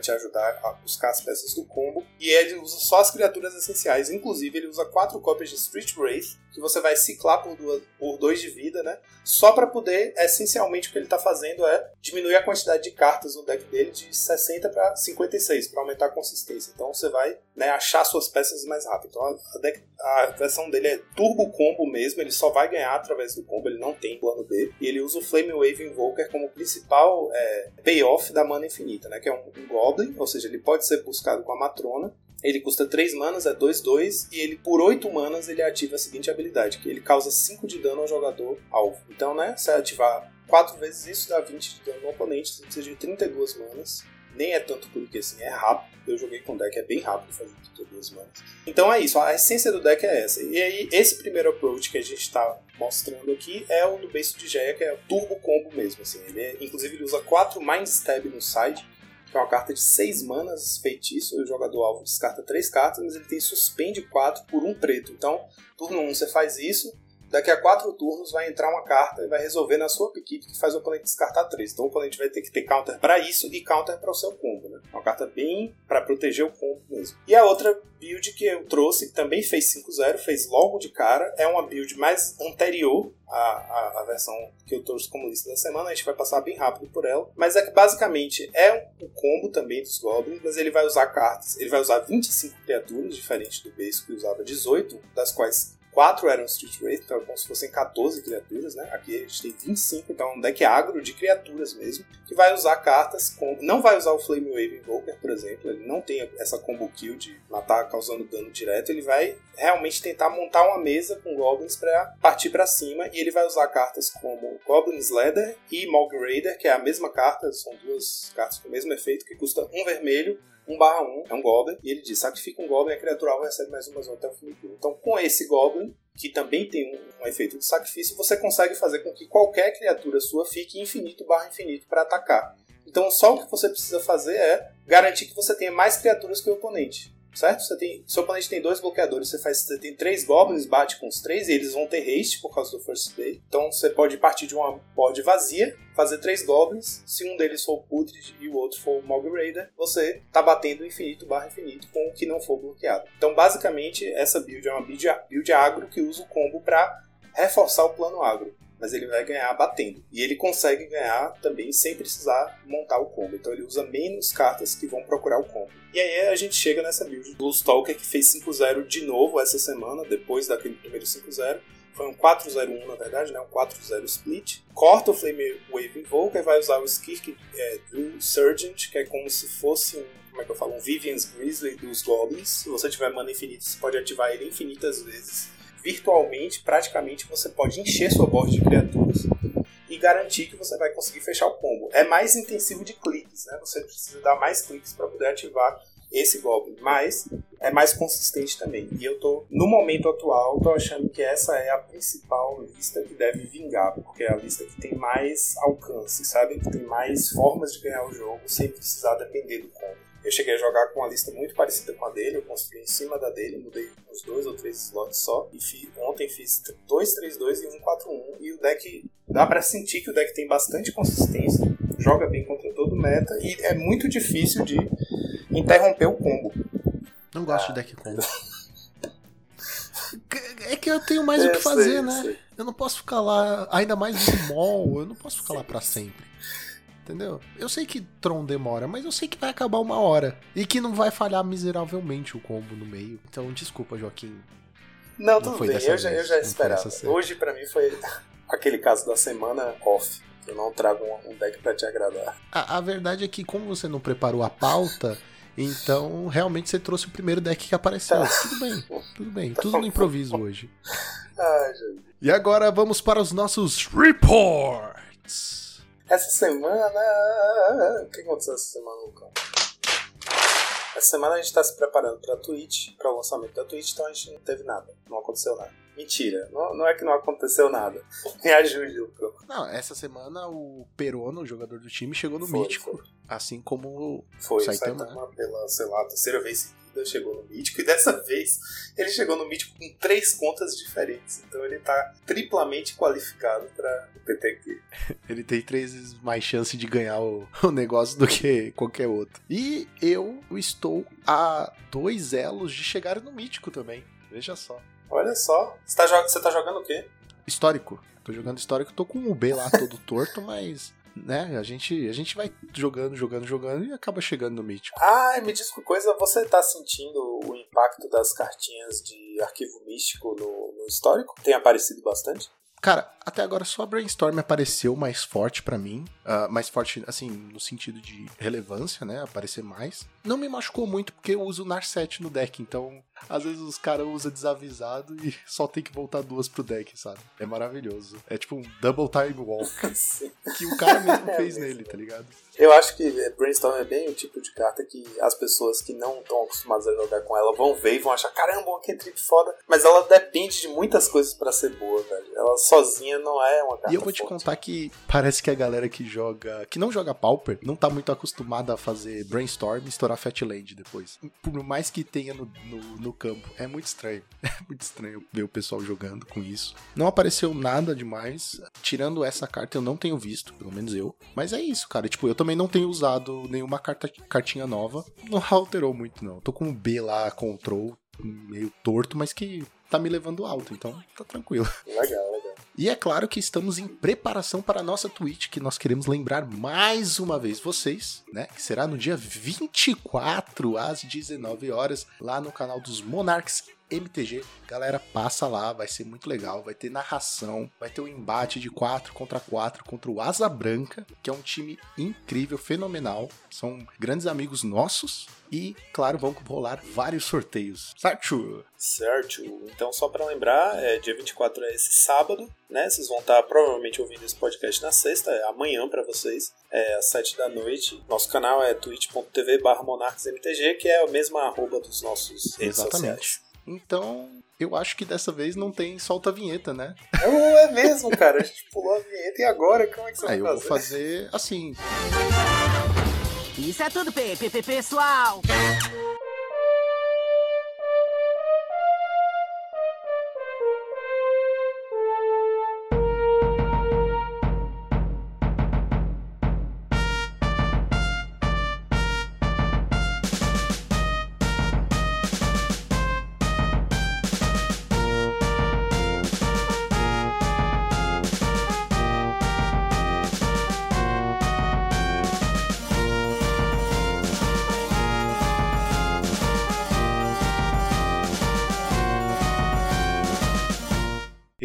te ajudar a buscar as peças do combo. E ele usa só as criaturas essenciais. Inclusive, ele usa quatro cópias de Street Wraith, que você vai ciclar por, duas, por dois de vida, né? Só para poder, essencialmente, o que ele está fazendo é diminuir a quantidade de cartas no deck dele de 60 para 56, para aumentar a consistência. Então você vai né, achar suas peças mais rápido. Então a, deck, a versão dele é turbo combo mesmo, ele só vai ganhar através do combo, ele não tem plano B. E ele usa o Flame Wave Invoker como principal é, payoff da mana infinita, né? Que é um, um Goblin, ou seja, ele pode ser buscado com a Matrona. Ele custa 3 manas, é 2-2, e ele por 8 manas ele ativa a seguinte habilidade, que ele causa 5 de dano ao jogador alvo. Então, né, se ativar 4 vezes isso, dá 20 de dano no oponente, você precisa de 32 manas. Nem é tanto porque assim, é rápido. Eu joguei com deck, é bem rápido fazer 32 manas. Então é isso, a essência do deck é essa. E aí, esse primeiro approach que a gente está mostrando aqui é o do base de Geia, que é o turbo combo mesmo. Assim. Ele inclusive ele usa 4 Mind Stab no side, que é uma carta de 6 manas, feitiço, o jogador alvo descarta 3 cartas, mas ele tem suspende 4 por um preto. Então, turno 1 você faz isso, daqui a quatro turnos vai entrar uma carta e vai resolver na sua piquete que faz o oponente descartar três. Então o oponente vai ter que ter counter para isso e counter para o seu combo, né? Uma carta bem para proteger o combo mesmo. E a outra build que eu trouxe, que também fez 5-0, fez logo de cara, é uma build mais anterior à, à, à, versão que eu trouxe como lista da semana, a gente vai passar bem rápido por ela, mas é que basicamente é um combo também dos Goblins, mas ele vai usar cartas, ele vai usar 25 criaturas, diferente do base que usava 18, das quais 4 eram Street Wraith, então é como se fossem 14 criaturas, né? Aqui a gente tem 25, então é um deck agro de criaturas mesmo, que vai usar cartas com. Não vai usar o Flame Wave Invoker, por exemplo, ele não tem essa combo kill de matar causando dano direto, ele vai realmente tentar montar uma mesa com goblins para partir para cima, e ele vai usar cartas como Goblins Leather e Mog Raider, que é a mesma carta, são duas cartas com o mesmo efeito, que custa um vermelho 1 barra 1 é um Goblin, e ele diz: sacrifica um Goblin a criatura alvo recebe mais uma zona até o fim do turno. Então, com esse Goblin, que também tem um, um, efeito de sacrifício, você consegue fazer com que qualquer criatura sua fique infinito barra infinito para atacar. Então, só o que você precisa fazer é garantir que você tenha mais criaturas que o oponente certo? Você tem, seu oponente tem dois bloqueadores, você faz, você tem três goblins, bate com os três e eles vão ter haste por causa do first day. Então você pode partir de uma board vazia, fazer três goblins. Se um deles for Putrid e o outro for o Mog Raider, você tá batendo infinito barra infinito com o que não for bloqueado. Então basicamente essa build é uma build, build agro que usa o combo para reforçar o plano agro mas ele vai ganhar batendo. E ele consegue ganhar também sem precisar montar o combo. Então ele usa menos cartas que vão procurar o combo. E aí a gente chega nessa build do Stalker que fez 5-0 de novo essa semana, depois daquele primeiro 5-0. Foi um 4-0-1 na verdade, né? um 4-0 split. Corta o Flame Wave Invoker vai usar o Skirk é, do Surgeon, que é como se fosse um como é que eu falo, um Vivian's Grizzly dos Goblins. Se você tiver mana infinita, você pode ativar ele infinitas vezes virtualmente, praticamente, você pode encher sua board de criaturas e garantir que você vai conseguir fechar o combo. É mais intensivo de cliques, né? Você precisa dar mais cliques para poder ativar esse Goblin, mas é mais consistente também. E eu tô, no momento atual, tô achando que essa é a principal lista que deve vingar, porque é a lista que tem mais alcance, sabe? Que tem mais formas de ganhar o jogo sem precisar depender do combo. Eu cheguei a jogar com uma lista muito parecida com a dele, eu construí em cima da dele, mudei uns dois ou três slots só, e fi, ontem fiz 2-3-2 e 1-4-1, e o deck, dá para sentir que o deck tem bastante consistência, joga bem contra todo meta, e é muito difícil de interromper o combo. Não gosto ah. de deck combo. É que eu tenho mais é, o que fazer, sei, né? Sei. Eu não posso ficar lá, ainda mais no mall, eu não posso ficar lá para sempre. Entendeu? Eu sei que Tron demora, mas eu sei que vai acabar uma hora. E que não vai falhar miseravelmente o combo no meio. Então, desculpa, Joaquim. Não, não tudo bem, eu já, eu já esperava. Hoje, para mim, foi aquele caso da semana off. Eu não trago um deck para te agradar. A, a verdade é que, como você não preparou a pauta, Então, realmente você trouxe o primeiro deck que apareceu. Tá. Tudo bem, tudo bem. Tudo no improviso hoje. Ai. E agora vamos para os nossos reports. Essa semana. O que aconteceu essa semana, Lucão? Essa semana a gente está se preparando para Twitch, para o lançamento da Twitch, então a gente não teve nada, não aconteceu nada. Mentira, não, não é que não aconteceu nada. Me ajude, Lucão. Não, essa semana o Perono, o jogador do time, chegou no foi, Mítico, foi. assim como foi, o Saitama. Saitama pela, sei lá, terceira vez seguida chegou no Mítico, e dessa vez ele chegou no Mítico com três contas diferentes, então ele tá triplamente qualificado para o PTQ. ele tem três vezes mais chance de ganhar o, o negócio do que qualquer outro. E eu estou a dois elos de chegar no Mítico também, veja só. Olha só. Você tá, você tá jogando o quê? Histórico. Tô jogando histórico, tô com o B lá todo torto, mas né? A gente, a gente vai jogando, jogando, jogando e acaba chegando no mítico. Ah, me diz uma coisa, você tá sentindo o impacto das cartinhas de arquivo místico no, no histórico? Tem aparecido bastante? Cara, até agora só a Brainstorm apareceu mais forte para mim. Uh, mais forte, assim, no sentido de relevância, né? Aparecer mais. Não me machucou muito porque eu uso Narset no deck, então às vezes os caras usam desavisado e só tem que voltar duas pro deck, sabe? É maravilhoso. É tipo um Double Time Walk. que o cara mesmo é fez nele, tá ligado? Eu acho que Brainstorm é bem o tipo de carta que as pessoas que não estão acostumadas a jogar com ela vão ver e vão achar, caramba, uma trip foda. Mas ela depende de muitas coisas para ser boa, velho. Ela sozinha não é uma carta E eu vou te forte. contar que parece que a galera que joga, que não joga Pauper, não tá muito acostumada a fazer Brainstorm e estourar Fatland depois. Por mais que tenha no, no, no campo. É muito estranho. É muito estranho ver o pessoal jogando com isso. Não apareceu nada demais. Tirando essa carta, eu não tenho visto, pelo menos eu. Mas é isso, cara. Tipo, eu também não tenho usado nenhuma carta, cartinha nova. Não alterou muito, não. Tô com o B lá, control, meio torto, mas que tá me levando alto, então tá tranquilo. Legal, legal. E é claro que estamos em preparação para a nossa Twitch, que nós queremos lembrar mais uma vez vocês, né? Que será no dia 24 às 19 horas, lá no canal dos Monarchs MTG. Galera, passa lá, vai ser muito legal. Vai ter narração, vai ter um embate de 4 contra 4 contra o Asa Branca, que é um time incrível, fenomenal. São grandes amigos nossos. E, claro, vão rolar vários sorteios. Certo? Certo. Então, só para lembrar, é, dia 24 é esse sábado, né? Vocês vão estar provavelmente ouvindo esse podcast na sexta, é amanhã para vocês, é às 7 da noite. Nosso canal é twitch.tv barra monarchsmtg, que é a mesma arroba dos nossos redes Exatamente. sociais. Então, eu acho que dessa vez não tem solta a vinheta, né? Não é mesmo, cara. A gente pulou a vinheta e agora como é que você Aí vai eu vou fazer assim. Isso é tudo, PP, pessoal!